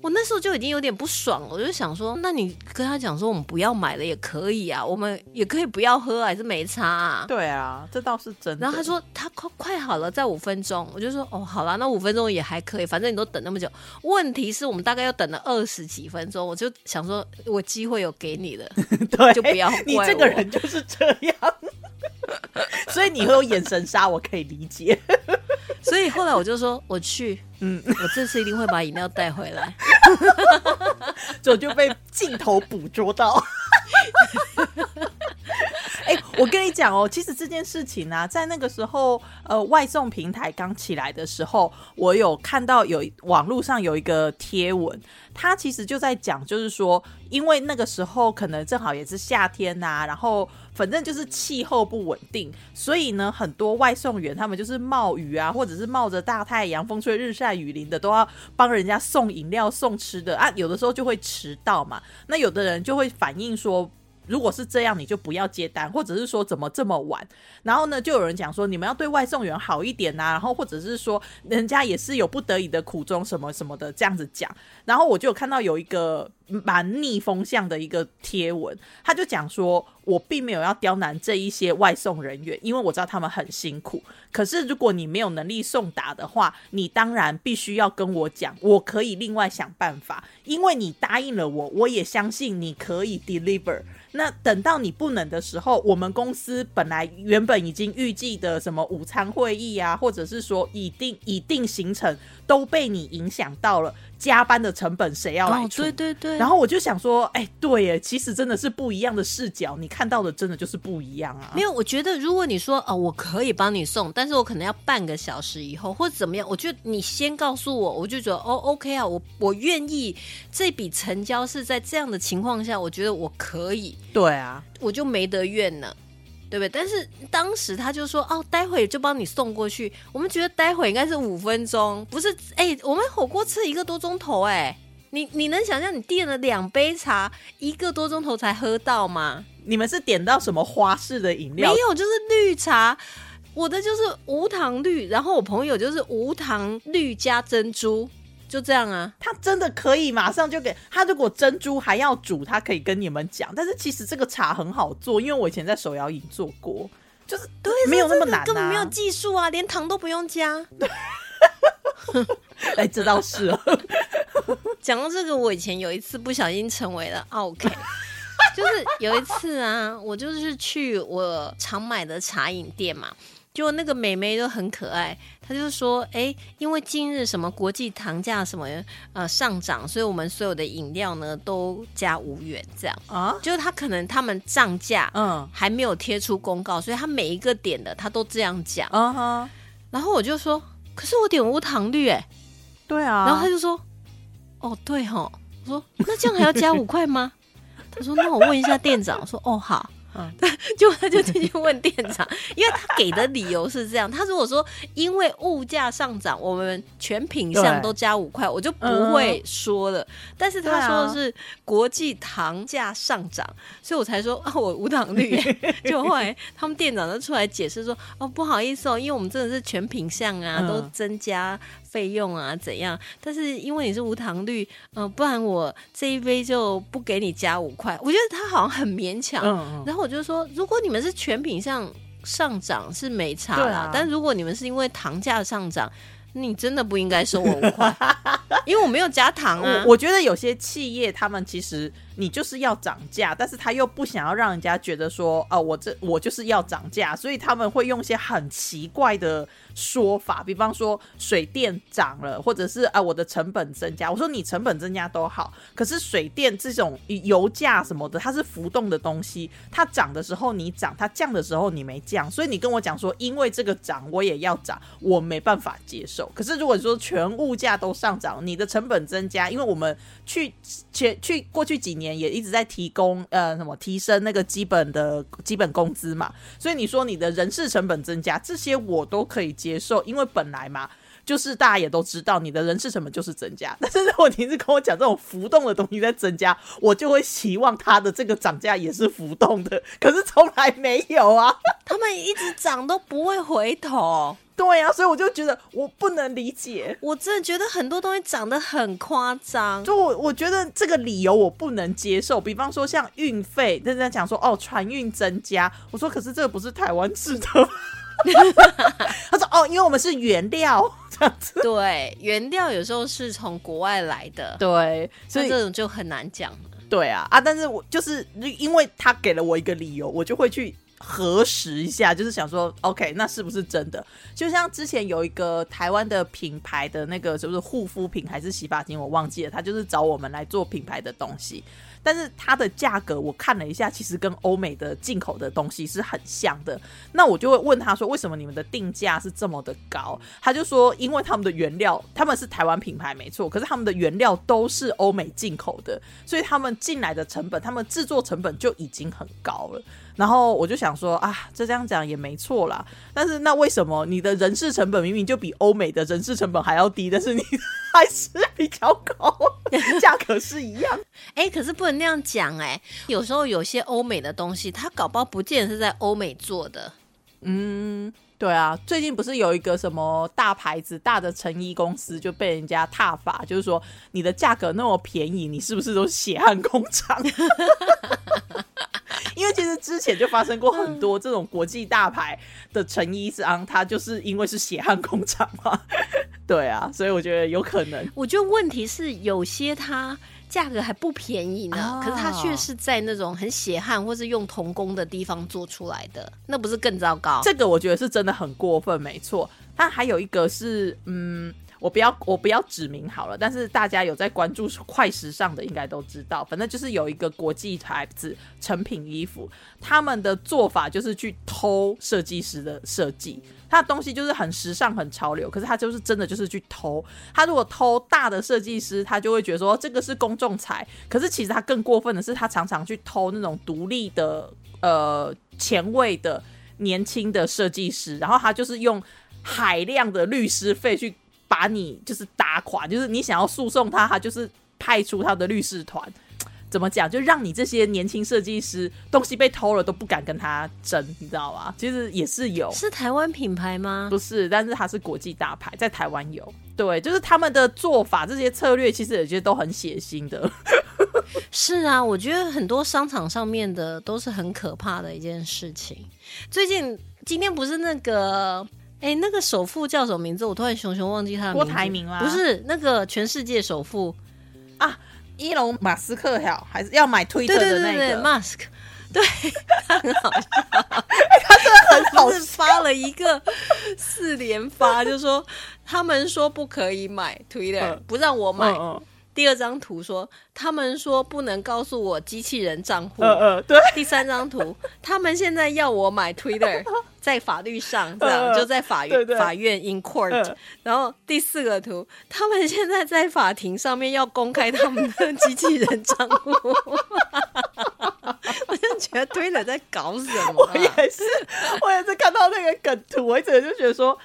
我那时候就已经有点不爽了，我就想说，那你跟他讲说我们不要买了也可以啊，我们也可以不要喝，还是没差啊。对啊，这倒是真的。然后他说他快快好了，在五分钟，我就说哦，好啦，那五分钟也还可以，反正你都等那么久。问题是我们大概要等了二十几分钟，我就想说，我机会有给你了，对，就不要你怪我这个人就是这样。所以你会有眼神杀，我可以理解。所以后来我就说我去，嗯，我这次一定会把饮料带回来。就 就被镜头捕捉到。哎、我跟你讲哦，其实这件事情呢、在那个时候，呃，外送平台刚起来的时候，我有看到有网络上有一个贴文，它其实就在讲，就是说，因为那个时候可能正好也是夏天呐、然后反正就是气候不稳定，所以呢，很多外送员他们就是冒雨啊，或者是冒着大太阳、风吹日晒雨淋的，都要帮人家送饮料、送吃的啊。有的时候就会迟到嘛，那有的人就会反映说。如果是这样，你就不要接单，或者是说怎么这么晚？然后呢，就有人讲说你们要对外送员好一点呐、然后或者是说人家也是有不得已的苦衷什么什么的这样子讲。然后我就看到有一个蛮逆风向的一个贴文，他就讲说，我并没有要刁难这一些外送人员，因为我知道他们很辛苦。可是如果你没有能力送达的话，你当然必须要跟我讲，我可以另外想办法，因为你答应了我，我也相信你可以 deliver。那等到你不能的时候，我们公司本来原本已经预计的什么午餐会议啊，或者是说已定已定行程都被你影响到了，加班的成本谁要来哦，出？对对对，然后我就想说，哎、对耶，其实真的是不一样的视角，你看到的真的就是不一样啊。没有，我觉得如果你说哦，我可以帮你送，但是我可能要半个小时以后或者怎么样，我觉得你先告诉我，我就觉得哦，OK 啊，我我愿意这笔成交是在这样的情况下，我觉得我可以，对啊，我就没得怨了。对不对？但是当时他就说哦，待会就帮你送过去。我们觉得待会应该是五分钟，不是？哎，我们火锅吃一个多钟头，哎，你你能想象你点了两杯茶，一个多钟头才喝到吗？你们是点到什么花式的饮料？没有，就是绿茶。我的就是无糖绿，然后我朋友就是无糖绿加珍珠，就这样啊。他真的可以马上就给他。如果珍珠还要煮，他可以跟你们讲。但是其实这个茶很好做，因为我以前在手摇饮做过，就是对，没有那么这个难、啊，根本没有技术啊，连糖都不用加。哎，这倒是哦。讲到这个，我以前有一次不小心成为了 OK，就是有一次啊，我就是去我常买的茶饮店嘛，结果那个美眉都很可爱，她就说：“哎，因为今日什么国际糖价什么呃上涨，所以我们所有的饮料呢都加五元这样。”啊，就是他可能他们涨价嗯还没有贴出公告，所以他每一个点的他都这样讲。啊哈，然后我就说：“可是我点无糖绿哎。”对啊。然后他就说：“哦，对吼。”我说那这样还要加五块吗？他说那我问一下店长。我说哦好。嗯，就他就进去问店长，因为他给的理由是这样。他如果说因为物价上涨，我们全品相都加五块，我就不会说了。但是他说的是国际糖价上涨，所以我才说啊，我无糖率。就后来他们店长就出来解释说，哦，不好意思哦，因为我们真的是全品相啊，都增加。费用啊怎样？但是因为你是无糖率，嗯，不然我这一杯就不给你加五块。我觉得他好像很勉强。然后我就说，如果你们是全品上上涨是没差啦，但如果你们是因为糖价上涨，你真的不应该收我五块，因为我没有加糖啊。我觉得有些企业他们其实。你就是要涨价，但是他又不想要让人家觉得说，哦，我这我就是要涨价，所以他们会用一些很奇怪的说法，比方说水电涨了，或者是啊我的成本增加。我说你成本增加都好，可是水电这种油价什么的，它是浮动的东西，它涨的时候你涨，它降的时候你没降，所以你跟我讲说，因为这个涨我也要涨，我没办法接受。可是如果说全物价都上涨，你的成本增加，因为我们去前去过去几年。也一直在提供呃什么提升那个基本的基本工资嘛，所以你说你的人事成本增加，这些我都可以接受，因为本来嘛，就是大家也都知道你的人是什么就是增加。但是如果你是跟我讲这种浮动的东西在增加，我就会希望它的这个涨价也是浮动的，可是从来没有啊，他们一直涨都不会回头。对呀，所以我就觉得我不能理解，我真的觉得很多东西涨得很夸张。就我我觉得这个理由我不能接受。比方说像运费，人家讲说哦船运增加，我说可是这个不是台湾制的。他说哦，因为我们是原料 这样子。对，原料有时候是从国外来的。对，所以这种就很难讲。对啊啊！但是我就是因为他给了我一个理由，我就会去。核实一下，就是想说，OK，那是不是真的？就像之前有一个台湾的品牌的那个，是不是护肤品还是洗发精，我忘记了。他就是找我们来做品牌的东西，但是它的价格我看了一下，其实跟欧美的进口的东西是很像的。那我就会问他说，为什么你们的定价是这么的高？他就说，因为他们的原料，他们是台湾品牌没错，可是他们的原料都是欧美进口的，所以他们进来的成本，他们制作成本就已经很高了。然后我就想说啊，这这样讲也没错啦。但是那为什么你的人事成本明明就比欧美的人事成本还要低，但是你 还是比较高，价格是一样？哎，可是不能那样讲哎。有时候有些欧美的东西，它搞不好不见得是在欧美做的。嗯，对啊。最近不是有一个什么大牌子、大的成衣公司就被人家踏法，就是说你的价格那么便宜，你是不是都血汗工厂？因为其实之前就发生过很多这种国际大牌的成衣商，他就是因为是血汗工厂嘛，对啊，所以我觉得有可能。我觉得问题是有些它价格还不便宜呢，可是它却是在那种很血汗或是用童工的地方做出来的，那不是更糟糕？这个我觉得是真的很过分，没错。他还有一个是，嗯。我不要，我不要指名好了。但是大家有在关注快时尚的，应该都知道。反正就是有一个国际牌子成品衣服，他们的做法就是去偷设计师的设计。他的东西就是很时尚、很潮流，可是他就是真的就是去偷。他如果偷大的设计师，他就会觉得说这个是公众财。可是其实他更过分的是，他常常去偷那种独立的、呃前卫的年轻的设计师，然后他就是用海量的律师费去。把你就是打垮，就是你想要诉讼他，他就是派出他的律师团，怎么讲？就让你这些年轻设计师东西被偷了都不敢跟他争，你知道吗？其实也是有，是台湾品牌吗？不是，但是它是国际大牌，在台湾有。对，就是他们的做法，这些策略其实也觉得都很血腥的。是啊，我觉得很多商场上面的都是很可怕的一件事情。最近今天不是那个。哎，那个首富叫什么名字？我突然熊熊忘记他的名字。郭台铭吗？不是，那个全世界首富啊，伊隆马斯克呀，还是要买推特的那个马斯克？对，他很好笑，他真的很好，是发了一个四连发，就说他们说不可以买推特，不让我买。第二张图说，他们说不能告诉我机器人账户。对。第三张图，他们现在要我买 Twitter。在法律上这样，嗯就在法院法院 in court，、嗯然后第四个图，他们现在在法庭上面要公开他们的机器人账户，我就觉得推了在搞什么、我啊？也是，我也是看到那个梗图，我一直就觉得说。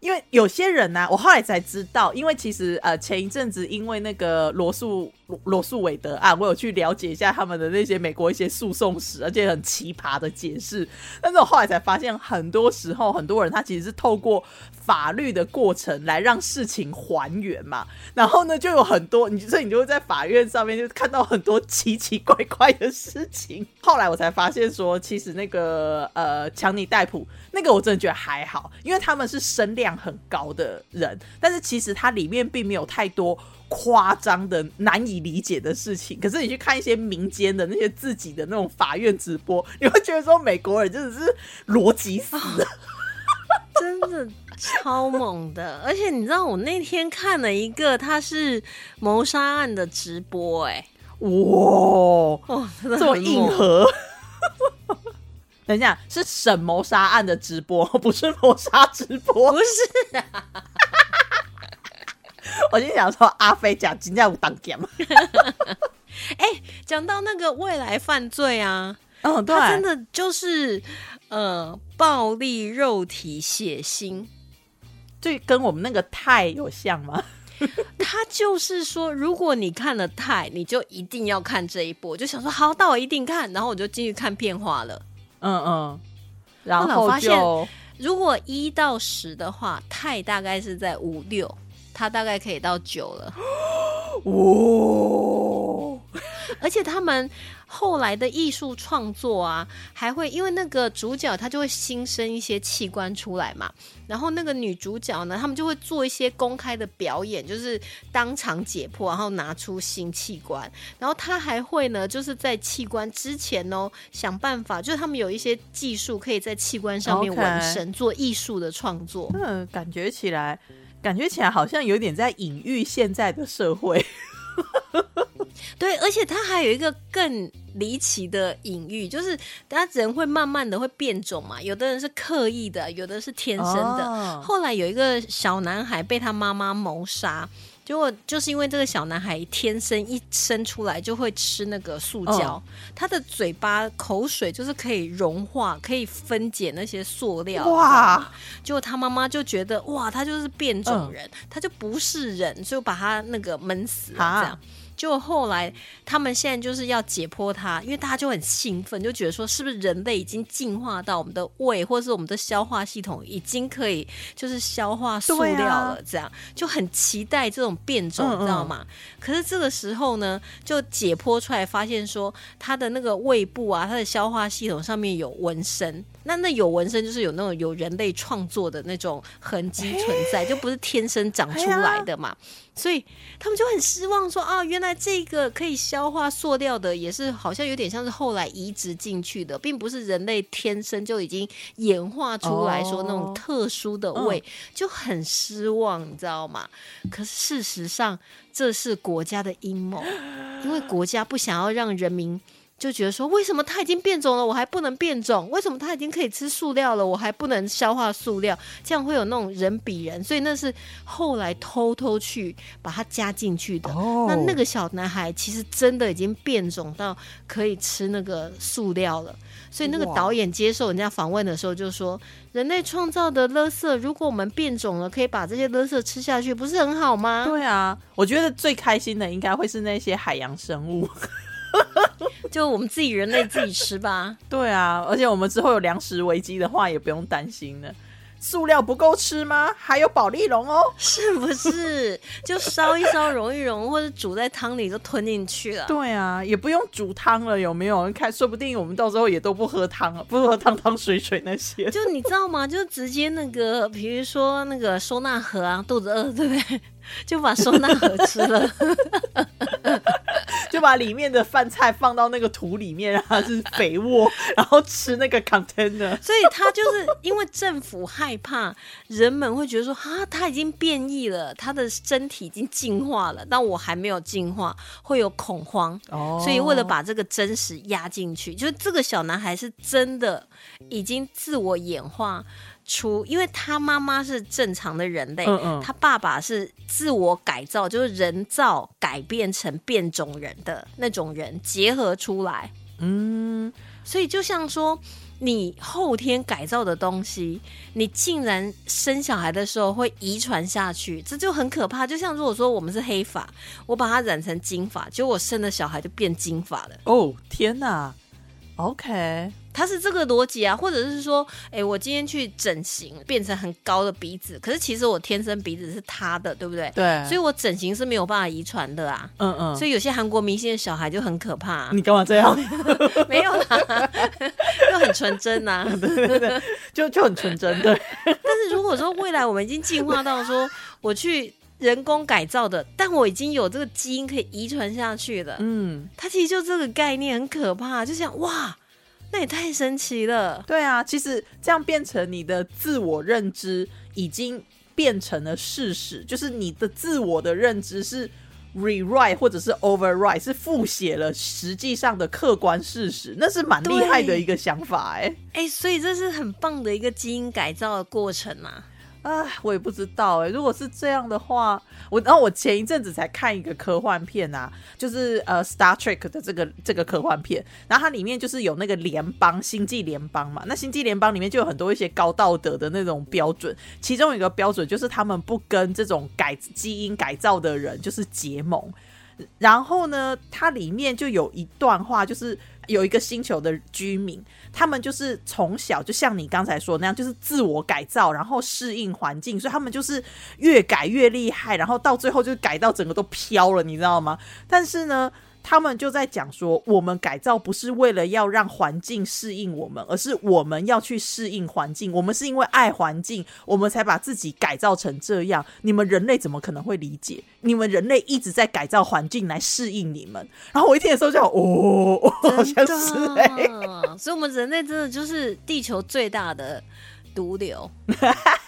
因为有些人呢、我后来才知道，因为其实呃前一阵子因为那个罗素罗素韦德案，我有去了解一下他们的那些美国一些诉讼史，而且很奇葩的解释。但是我后来才发现，很多时候很多人他其实是透过法律的过程来让事情还原嘛。然后呢，就有很多你，所以你就会在法院上面就看到很多奇奇怪怪的事情。后来我才发现说，其实那个呃强尼戴普那个我真的觉得还好，因为他们是声量很高的人，但是其实它里面并没有太多。夸张的、难以理解的事情，可是你去看一些民间的那些自己的那种法院直播，你会觉得说美国人真的是逻辑死了。真的超猛的，而且你知道我那天看了一个，他是谋杀案的直播、哎，哇，这么，硬核。等一下，是审谋杀案的直播，不是谋杀直播不。是我就想说，阿飞讲金价五当 g 讲到那个未来犯罪啊，嗯，对，他真的就是呃暴力、肉体、血腥。就跟我们那个泰有像吗？他就是说，如果你看了泰，你就一定要看这一部。我就想说，好，那我一定看，然后我就进去看片花了。嗯嗯，然后发现如果一到十的话，泰大概是在五六，它大概可以到九了。哦，而且他们后来的艺术创作啊，还会因为那个主角他就会新生一些器官出来嘛，然后那个女主角呢，他们就会做一些公开的表演，就是当场解剖，然后拿出新器官，然后他还会呢，就是在器官之前哦，想办法，就是他们有一些技术可以在器官上面纹身做艺术的创作。嗯，感觉起来，感觉起来好像有点在隐喻现在的社会。对，而且它还有一个更离奇的隐喻，就是大家人会慢慢的会变种嘛，有的人是刻意的，有的是天生的。哦后来有一个小男孩被他妈妈谋杀，结果就是因为这个小男孩天生一生出来就会吃那个塑胶，他的嘴巴口水就是可以融化、可以分解那些塑料。哇，结果他妈妈就觉得哇，他就是变种人，他就不是人，就把他那个闷死了这样。就后来他们现在就是要解剖它，因为大家就很兴奋，就觉得说是不是人类已经进化到我们的胃或者是我们的消化系统已经可以就是消化塑料了，这样就很期待这种变种，嗯嗯知道吗？可是这个时候呢，就解剖出来发现说它的那个胃部啊，它的消化系统上面有纹身。那那有纹身就是有那种有人类创作的那种痕迹存在，就不是天生长出来的嘛。所以他们就很失望说啊，原来这个可以消化塑料的，也是好像有点像是后来移植进去的，并不是人类天生就已经演化出来说那种哦特殊的胃，就很失望，你知道吗？可是事实上，这是国家的阴谋，因为国家不想要让人民。就觉得说，为什么它已经变种了，我还不能变种？为什么它已经可以吃塑料了，我还不能消化塑料？这样会有那种人比人，所以那是后来偷偷去把它加进去的。哦那那个小男孩其实真的已经变种到可以吃那个塑料了，所以那个导演接受人家访问的时候就说：“人类创造的垃圾，如果我们变种了，可以把这些垃圾吃下去，不是很好吗？”对啊，我觉得最开心的应该会是那些海洋生物。就我们自己人类自己吃吧。对啊，而且我们之后有粮食危机的话，也不用担心了。塑料不够吃吗？还有保利龙哦。是不是？就烧一烧，融一融，或者煮在汤里就吞进去了。对啊，也不用煮汤了，有没有？看，说不定我们到时候也都不喝汤了，不喝汤汤水水那些。就你知道吗？就直接那个，比如说那个收纳盒啊，肚子饿，对不对？就把收纳盒吃了。就把里面的饭菜放到那个土里面，让它是肥沃，然后吃那个 container。所以他就是因为政府害怕人们会觉得说，啊，他已经变异了，他的身体已经进化了，但我还没有进化，会有恐慌。哦所以为了把这个真实压进去，就是这个小男孩是真的已经自我演化出，因为他妈妈是正常的人类，嗯嗯他爸爸是自我改造，就是人造改变成变种人的那种人结合出来。嗯，所以就像说，你后天改造的东西，你竟然生小孩的时候会遗传下去，这就很可怕。就像如果说我们是黑发，我把它染成金发，结果我生的小孩就变金发了。哦天哪，OK，它是这个逻辑啊，或者是说，哎，我今天去整形变成很高的鼻子，可是其实我天生鼻子是塌的，对不对？对，所以我整形是没有办法遗传的啊。嗯嗯，所以有些韩国明星的小孩就很可怕、啊，你干嘛这样？没有啦，又很纯真 呐、就就很纯真，对，但是如果说未来我们已经进化到说我去人工改造的，但我已经有这个基因可以遗传下去了，嗯，它其实就这个概念很可怕，就像哇，那也太神奇了。对啊，其实这样变成你的自我认知已经变成了事实，就是你的自我的认知是 rewrite 或者是 overwrite，是复写了实际上的客观事实，那是蛮厉害的一个想法哎、哎、所以这是很棒的一个基因改造的过程啊。啊，我也不知道哎、如果是这样的话，我然后我前一阵子才看一个科幻片啊，就是呃 Star Trek 的这个这个科幻片，然后它里面就是有那个联邦星际联邦嘛，那星际联邦里面就有很多一些高道德的那种标准，其中一个标准就是他们不跟这种改基因改造的人就是结盟。然后呢，它里面就有一段话，就是有一个星球的居民，他们就是从小就像你刚才说那样，就是自我改造，然后适应环境，所以他们就是越改越厉害，然后到最后就改到整个都飘了，你知道吗？但是呢。他们就在讲说，我们改造不是为了要让环境适应我们，而是我们要去适应环境。我们是因为爱环境，我们才把自己改造成这样。你们人类怎么可能会理解？你们人类一直在改造环境来适应你们。然后我一听的时候就想哦，好像是所以我们人类真的就是地球最大的毒瘤。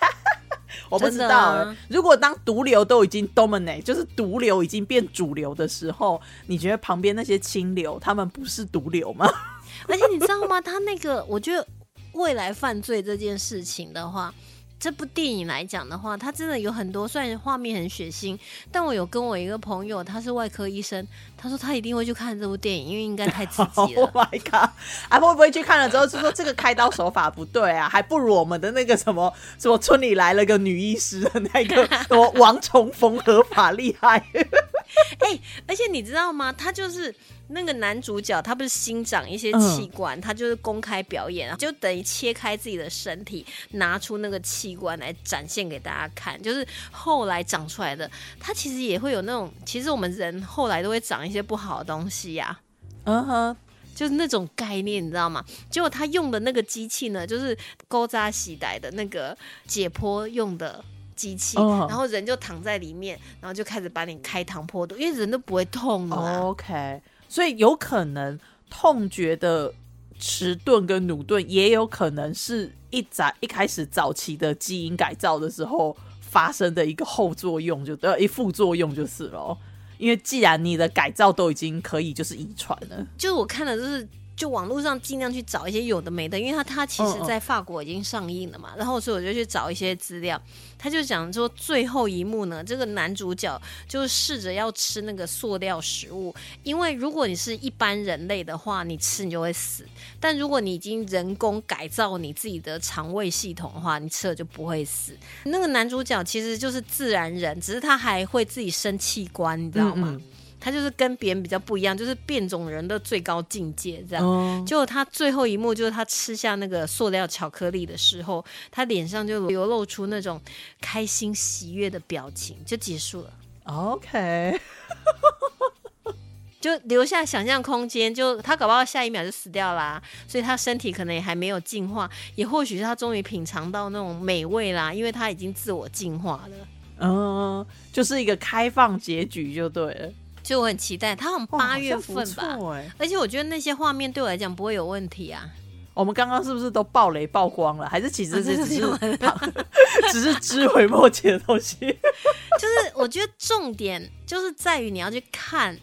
我不知道、如果当毒瘤都已经 dominate，就是毒瘤已经变主流的时候，你觉得旁边那些清流他们不是毒瘤吗？而且你知道吗？他那个，我觉得未来犯罪这件事情的话，这部电影来讲的话，它真的有很多，虽然画面很血腥，但我有跟我一个朋友，他是外科医生，他说他一定会去看这部电影，因为应该太刺激 了 Oh。my god！啊，会不会去看了之后就说这个开刀手法不对啊？还不如我们的那个什么什么村里来了个女医师的那个 什么王重逢合法厉害。哎、而且你知道吗？他就是那个男主角，他不是新长一些嗯。器官，他就是公开表演，就等于切开自己的身体，拿出那个器官来展现给大家看。就是后来长出来的，他其实也会有那种，其实我们人后来都会长一些不好的东西呀、嗯哼，就是那种概念，你知道吗？结果他用的那个机器呢，就是勾扎洗带的那个解剖用的机器，哦然后人就躺在里面，然后就开始把你开膛破肚，因为人都不会痛的啊、OK，所以有可能痛觉的迟钝跟努钝，也有可能是一早一开始早期的基因改造的时候发生的一个后作用就，呃 一副作用就是了。因为既然你的改造都已经可以就是遗传了，就是我看的就是。就网络上尽量去找一些有的没的，因为他他其实在法国已经上映了嘛，然后所以我就去找一些资料。他就讲说最后一幕呢，这个男主角就试着要吃那个塑料食物，因为如果你是一般人类的话，你吃你就会死；但如果你已经人工改造你自己的肠胃系统的话，你吃了就不会死。那个男主角其实就是自然人，只是他还会自己生器官，你知道吗？嗯他就是跟别人比较不一样，就是变种人的最高境界这样。嗯，结果他最后一幕就是他吃下那个塑料巧克力的时候，他脸上就流露出那种开心喜悦的表情，就结束了，OK，就留下想象空间。就他搞不好下一秒就死掉啦，所以他身体可能也还没有进化，也或许是他终于品尝到那种美味啦，因为他已经自我进化了。嗯，就是一个开放结局就对了。所以我很期待。它好像八月份吧。而且我觉得那些画面对我来讲不会有问题啊。我们刚刚是不是都爆雷曝光了？还是其实是只是 只是知微末节的东西？就是我觉得重点就是在于你要去看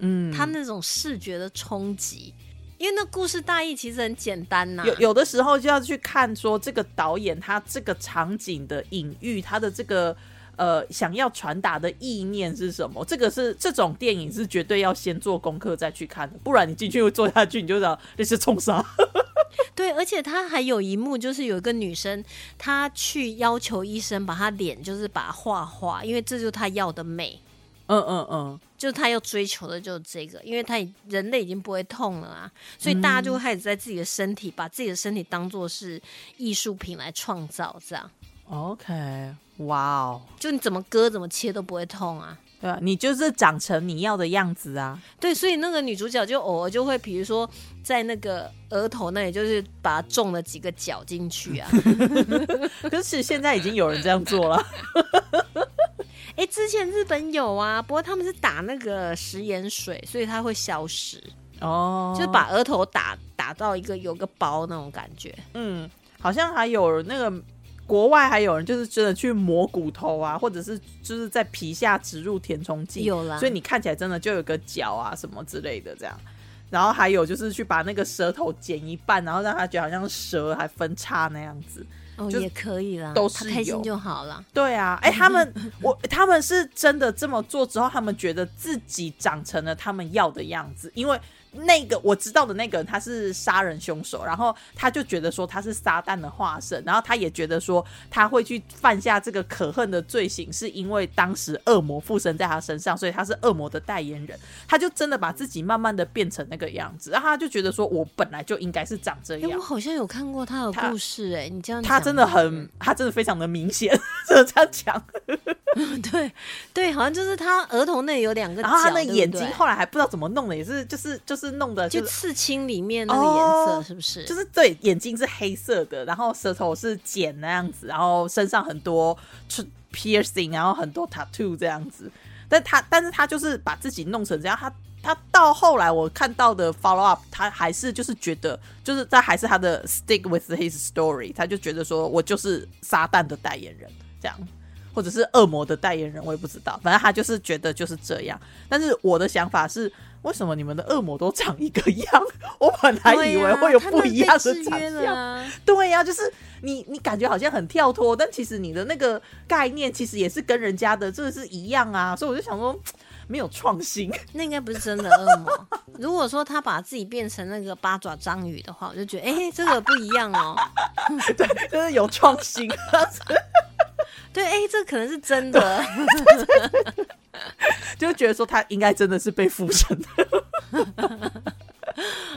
嗯，它那种视觉的冲击，因为那故事大意其实很简单呐、有有的时候就要去看说这个导演他这个场景的隐喻，他的这个呃想要传达的意念是什么？这个是这种电影是绝对要先做功课再去看的，不然你进去做下去你就知道那是冲杀。对，而且他还有一幕，就是有一个女生，她去要求医生把她脸就是把它画画，因为这就是她要的美，嗯嗯嗯，就是她要追求的就是这个，因为她人类已经不会痛了啊，所以大家就会开始在自己的身体，把自己的身体当做是艺术品来创造，这样 OK，哇哦，就你怎么割怎么切都不会痛啊。对啊，你就是长成你要的样子啊。对，所以那个女主角就偶尔就会，比如说在那个额头那里，就是把它种了几个角进去啊。可是现在已经有人这样做了。哎，之前日本有啊，不过他们是打那个食盐水，所以它会消失，哦，就是把额头打打到一个有个包那种感觉。嗯，好像还有那个国外还有人就是真的去磨骨头啊，或者是就是在皮下植入填充剂，有啦所以你看起来真的就有个角啊什么之类的这样。然后还有就是去把那个舌头剪一半，然后让他觉得好像蛇还分叉那样子。哦，也可以啦，都是开心就好了。对啊，哎，他们 我他们是真的这么做之后，他们觉得自己长成了他们要的样子，因为那个我知道的那个人他是杀人凶手，然后他就觉得说他是撒旦的化身，然后他也觉得说他会去犯下这个可恨的罪行，是因为当时恶魔附身在他身上，所以他是恶魔的代言人，他就真的把自己慢慢的变成那个样子，然后他就觉得说我本来就应该是长这哎，样我。好像有看过他的故事，哎，你这样讲他真的很，他真的非常的明显，只能这样讲。对对，好像就是他额头那里有两个角，然后他那对眼睛后来还不知道怎么弄的，也是就是就是弄的就就刺青里面那个颜色哦是不是？就是对眼睛是黑色的，然后舌头是剪那样子，然后身上很多 piercing，然后很多 tattoo 这样子。但他但是他就是把自己弄成这样，他他到后来我看到的 follow up，他还是就是觉得就是他还是他的 stick with his story，他就觉得说我就是撒旦的代言人这样。或者是恶魔的代言人，我也不知道，反正他就是觉得就是这样。但是我的想法是，为什么你们的恶魔都长一个样？我本来以为会有不一样的长相。啊。对呀、就是你你感觉好像很跳脱，但其实你的那个概念其实也是跟人家的这个是一样啊。所以我就想说，没有创新。那应该不是真的恶魔。如果说他把自己变成那个八爪章鱼的话，我就觉得，哎、这个不一样哦。对就是有创新，对，哎、这可能是真的。就觉得说他应该真的是被附身的。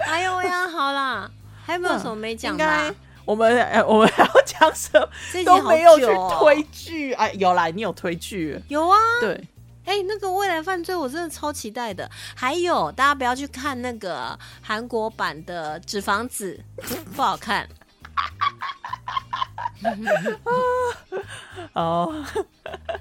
哎呦喂呀，好啦，还有没有什么没讲的我们呃我们还要讲什么都没有去推剧，哎，有啦，你有推剧，有啊，对，哎、那个未来犯罪我真的超期待的。还有，大家不要去看那个韩国版的《纸房子》，不好看。哦，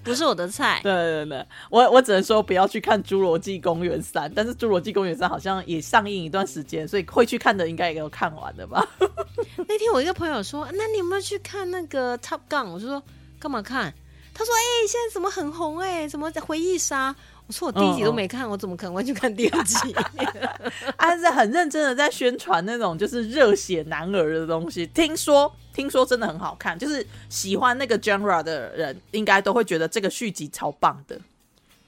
不是我的菜。对对对，我我只能说不要去看《侏罗纪公园三》，但是《侏罗纪公园三》好像也上映一段时间，所以会去看的应该也有看完的吧？那天我一个朋友说：“那你有没有去看那个 Top Gun？” 我就说：“干嘛看？”他说：“哎、现在怎么很红、哎，怎么回忆杀？”我说：“我第一集都没看，我怎么可能会去看第二集？”他 是很认真的在宣传那种就是热血男儿的东西。听说听说真的很好看，就是喜欢那个 genre 的人应该都会觉得这个续集超棒的。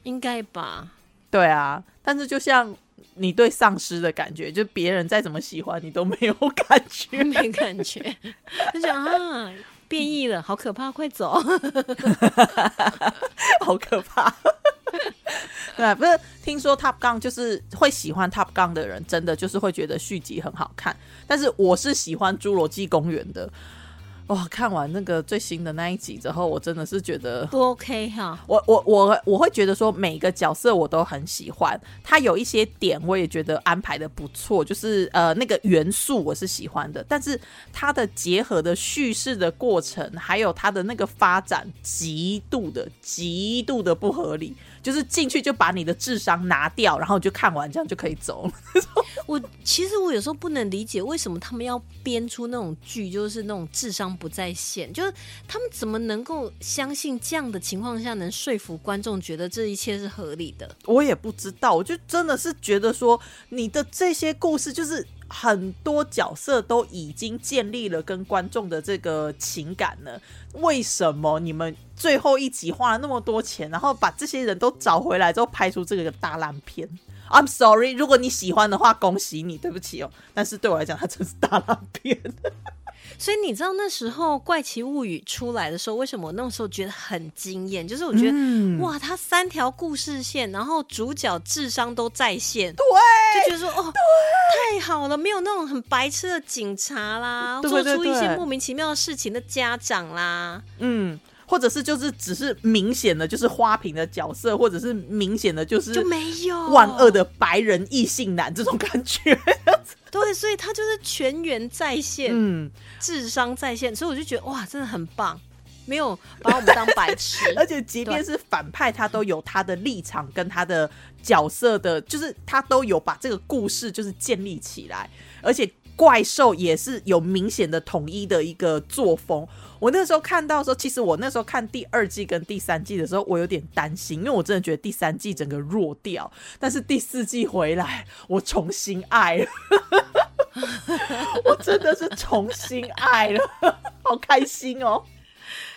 应该吧？对啊，但是就像你对丧尸的感觉，就别人再怎么喜欢你都没有感觉。没感觉，就想啊，变异了，好可怕，快走！好可怕。对啊，不是听说 Top Gun 就是会喜欢 Top Gun 的人，真的就是会觉得续集很好看。但是我是喜欢《侏罗纪公园》的，哇，看完那个最新的那一集之后，我真的是觉得不 OK 哈。我我我我会觉得说每个角色我都很喜欢，他有一些点我也觉得安排的不错，就是呃那个元素我是喜欢的，但是它的结合的叙事的过程，还有它的那个发展，极度的极度的不合理。就是进去就把你的智商拿掉，然后就看完，这样就可以走了。我其实我有时候不能理解为什么他们要编出那种剧，就是那种智商不在线，就是他们怎么能够相信这样的情况下能说服观众觉得这一切是合理的？我也不知道，我就真的是觉得说你的这些故事就是。很多角色都已经建立了跟观众的这个情感了，为什么你们最后一集花了那么多钱，然后把这些人都找回来之后拍出这个大烂片？I'm sorry，如果你喜欢的话，恭喜你，对不起哦。但是对我来讲，它真是大烂片。所以你知道那时候《怪奇物语》出来的时候，为什么我那时候觉得很惊艳？就是我觉得哇，它三条故事线，然后主角智商都在线，对，就觉得说哦，太好了，没有那种很白痴的警察啦，做出一些莫名其妙的事情的家长啦，嗯。或者是就是只是明显的就是花瓶的角色，或者是明显的就是就没有万恶的白人异性男这种感觉。对，所以他就是全员在线，嗯，智商在线，所以我就觉得哇，真的很棒，没有把我们当白痴。而且即便是反派，他都有他的立场跟他的角色的，就是他都有把这个故事就是建立起来，而且怪兽也是有明显的统一的一个作风。我那时候看到的时候，其实我那时候看第二季跟第三季的时候，我有点担心，因为我真的觉得第三季整个弱掉。但是第四季回来，我重新爱了，我真的是重新爱了，好开心哦！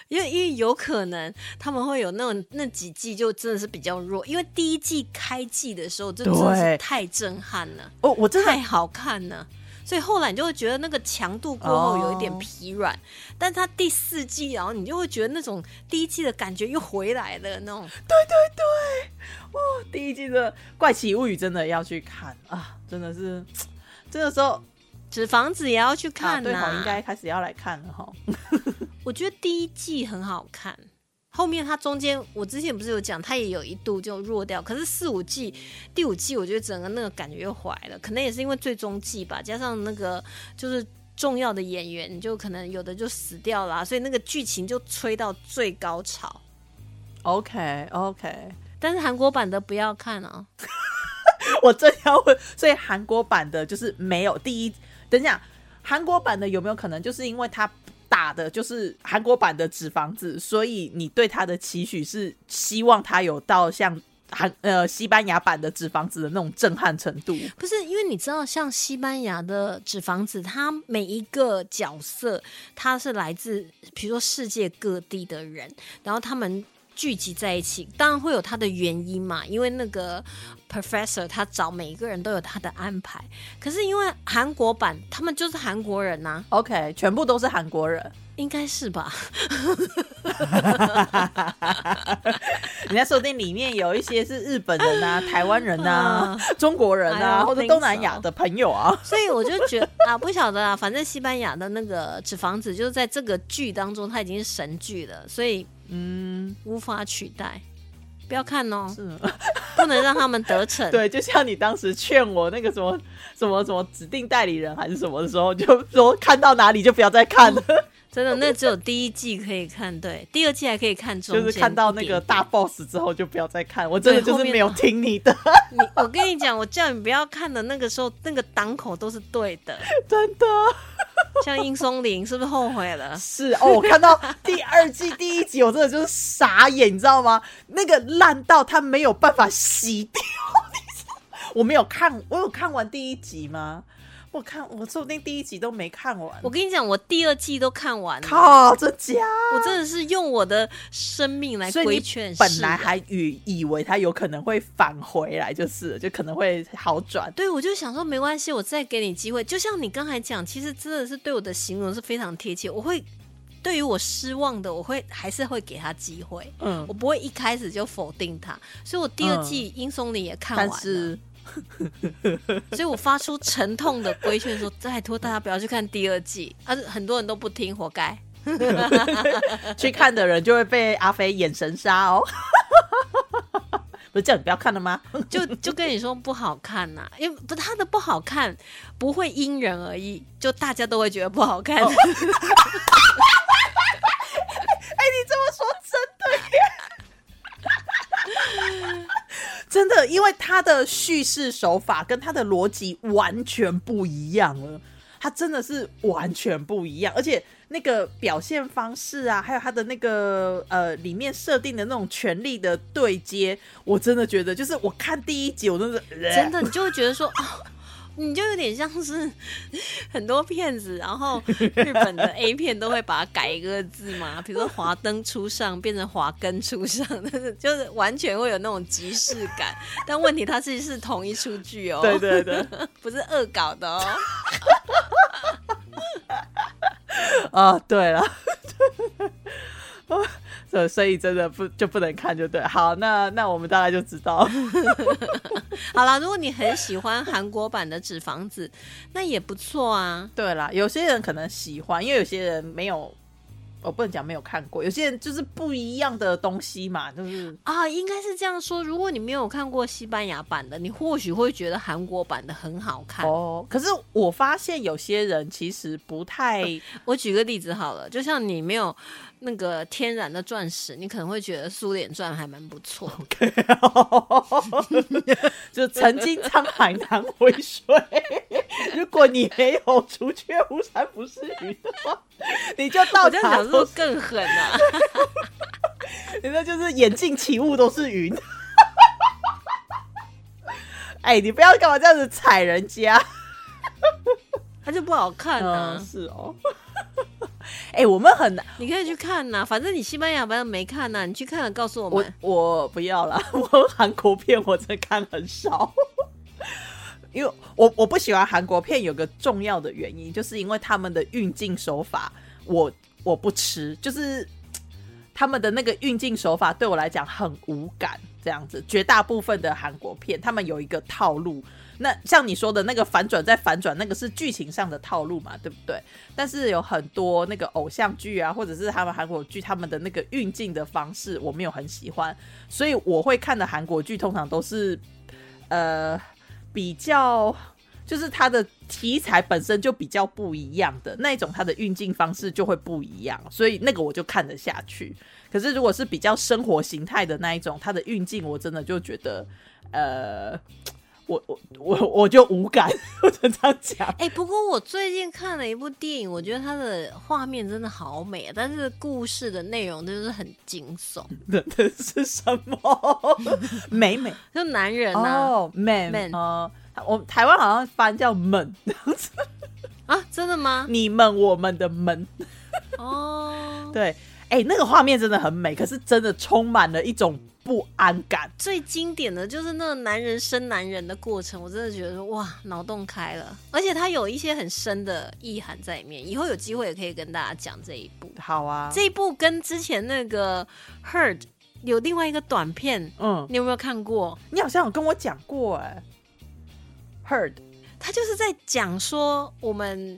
因为因为有可能他们会有那种那几季就真的是比较弱，因为第一季开季的时候真的是太震撼了，哦，我真的太好看了。所以后来你就会觉得那个强度过后有一点疲软，但它第四季，然后你就会觉得那种第一季的感觉又回来了那种。对对对，哇！第一季的《怪奇物语》真的要去看啊，真的是 这个时候纸房子也要去看呐，应该开始要来看了哈。我觉得第一季很好看。后面它中间，我之前不是有讲，它也有一度就弱掉。可是四五季、第五季，我觉得整个那个感觉又回来了。可能也是因为最终季吧，加上那个就是重要的演员，就可能有的就死掉了，所以那个剧情就吹到最高潮。OK OK，但是韩国版的不要看啊！我正要问，所以韩国版的就是没有第一。等一下，韩国版的有没有可能就是因为它？打的就是韩国版的纸房子，所以你对他的期许是希望他有到像韩呃西班牙版的纸房子的那种震撼程度。不是因为你知道，像西班牙的纸房子，它每一个角色它是来自比如说世界各地的人，然后他们。聚集在一起，当然会有他的原因嘛。因为那个 professor 他找每一个人都有他的安排。可是因为韩国版，他们就是韩国人呐。OK，全部都是韩国人，应该是吧？人家说不定里面有一些是日本人啊、台湾人啊、中国人啊，或者东南亚的朋友啊。所以我就觉得啊，不晓得啊，反正西班牙的那个纸房子，就是在这个剧当中，它已经是神剧了，所以。嗯，无法取代，不要看哦，是不能让他们得逞。对，就像你当时劝我那个什么什么什么指定代理人还是什么的时候，就说看到哪里就不要再看了。真的，那只有第一季可以看，对，第二季还可以看。就是看到那个大 boss 之后就不要再看。我真的就是没有听你的。你，我跟你讲，我叫你不要看的那个时候，那个档口都是对的，真的。像殷松林是不是后悔了？是哦，我看到第二季第一集，我真的就是傻眼，你知道吗？那个烂到他没有办法洗掉。我没有看，我有看完第一集吗？我看，我说不定第一集都没看完。我跟你讲，我第二季都看完了。靠，这家？我真的是用我的生命来规劝。本来还以以为他有可能会返回来，就是就可能会好转。对，我就想说没关系，我再给你机会。就像你刚才讲，其实真的是对我的形容是非常贴切。我会对于我失望的，我会还是会给他机会。嗯，我不会一开始就否定他。所以我第二季《英松林》也看完了。所以我发出沉痛的规劝说：“拜托大家不要去看第二季。”啊，很多人都不听，活该。去看的人就会被阿飞眼神杀哦。不是叫你不要看了吗？就就跟你说不好看呐、因为不他的不好看不会因人而异，就大家都会觉得不好看。哦哎、你这么说真的耶！真的，因为他的叙事手法跟他的逻辑完全不一样了，他真的是完全不一样，而且那个表现方式啊，还有他的那个呃里面设定的那种权力的对接，我真的觉得，就是我看第一集，我真的真的，你就会觉得说，啊，你就有点像是 很多骗子，然后日本的 A 片都会把它改一个字嘛，比如说“华灯初上”变成“华根初上”，但是就是完全会有那种即视感。但问题它其实是同一出剧哦，对对对，不是恶搞的哦。啊，对了。所所以真的不就不能看就对。好，那那我们大概就知道。好了，如果你很喜欢韩国版的《纸房子》，那也不错啊。对啦，有些人可能喜欢，因为有些人没有，我不能讲没有看过，有些人就是不一样的东西嘛，就是啊，应该是这样说。如果你没有看过西班牙版的，你或许会觉得韩国版的很好看。哦。可是我发现有些人其实不太，我举个例子好了，就像你没有那个天然的钻石，你可能会觉得苏联钻还蛮不错的。就曾经沧海难为水。如果你没有除却巫山不是云的话，你就倒我在想说更狠啊！你那就是眼镜起雾都是云。哎、你不要干嘛这样子踩人家？他就不好看啊嗯，！是哦。哎、我们很难，你可以去看呐、反正你西班牙版的没看呐、你去看了告诉我我们。我不要啦，我韩国片我真的看很少，因为我我不喜欢韩国片，有个重要的原因，就是因为他们的运镜手法，我我不吃，就是他们的那个运镜手法对我来讲很无感，这样子。绝大部分的韩国片，他们有一个套路。那像你说的那个反转再反转，那个是剧情上的套路嘛，对不对？但是有很多那个偶像剧啊，或者是他们韩国剧，他们的那个运镜的方式，我没有很喜欢，所以我会看的韩国剧通常都是呃比较。就是它的题材本身就比较不一样的那种，它的运镜方式就会不一样，所以那个我就看得下去。可是如果是比较生活形态的那一种，它的运镜我真的就觉得，呃，我我我我就无感，我只能这样讲。哎、不过我最近看了一部电影，我觉得它的画面真的好美啊，但是故事的内容就是很惊悚，这 这是什么？美美就男人呐、哦，man man 呃，我台湾好像翻叫们，啊，真的吗？你们我们的门，哦，对，哎、那个画面真的很美，可是真的充满了一种不安感。最经典的就是那个男人生男人的过程，我真的觉得哇，脑洞开了，而且他有一些很深的意涵在里面。以后有机会也可以跟大家讲这一部。好啊，这一部跟之前那个 Heard 有另外一个短片，嗯，你有没有看过？你好像有跟我讲过、哎，heard 他就是在讲说我们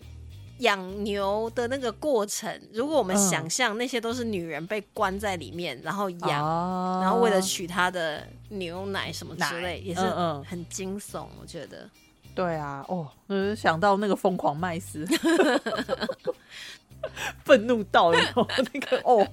养牛的那个过程，如果我们嗯想象那些都是女人被关在里面，然后养，哦。然后为了取她的牛奶什么之类，也是很惊悚，我觉得。对啊，哦，呃，想到那个疯狂麦斯，愤怒到然后那个哦，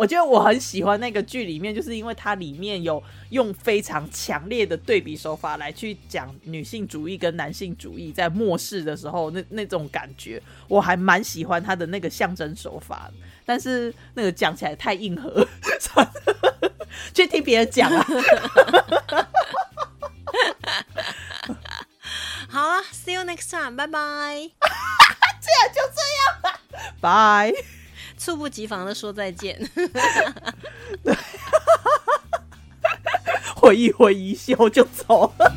我觉得我很喜欢那个剧里面，就是因为它里面有用非常强烈的对比手法来去讲女性主义跟男性主义在末世的时候那那种感觉，我还蛮喜欢它的那个象征手法，但是那个讲起来太硬核，去听别人讲啊。好了，See you next time，拜拜。这就这样了拜。猝不及防的说再见。回忆回忆一笑就走了。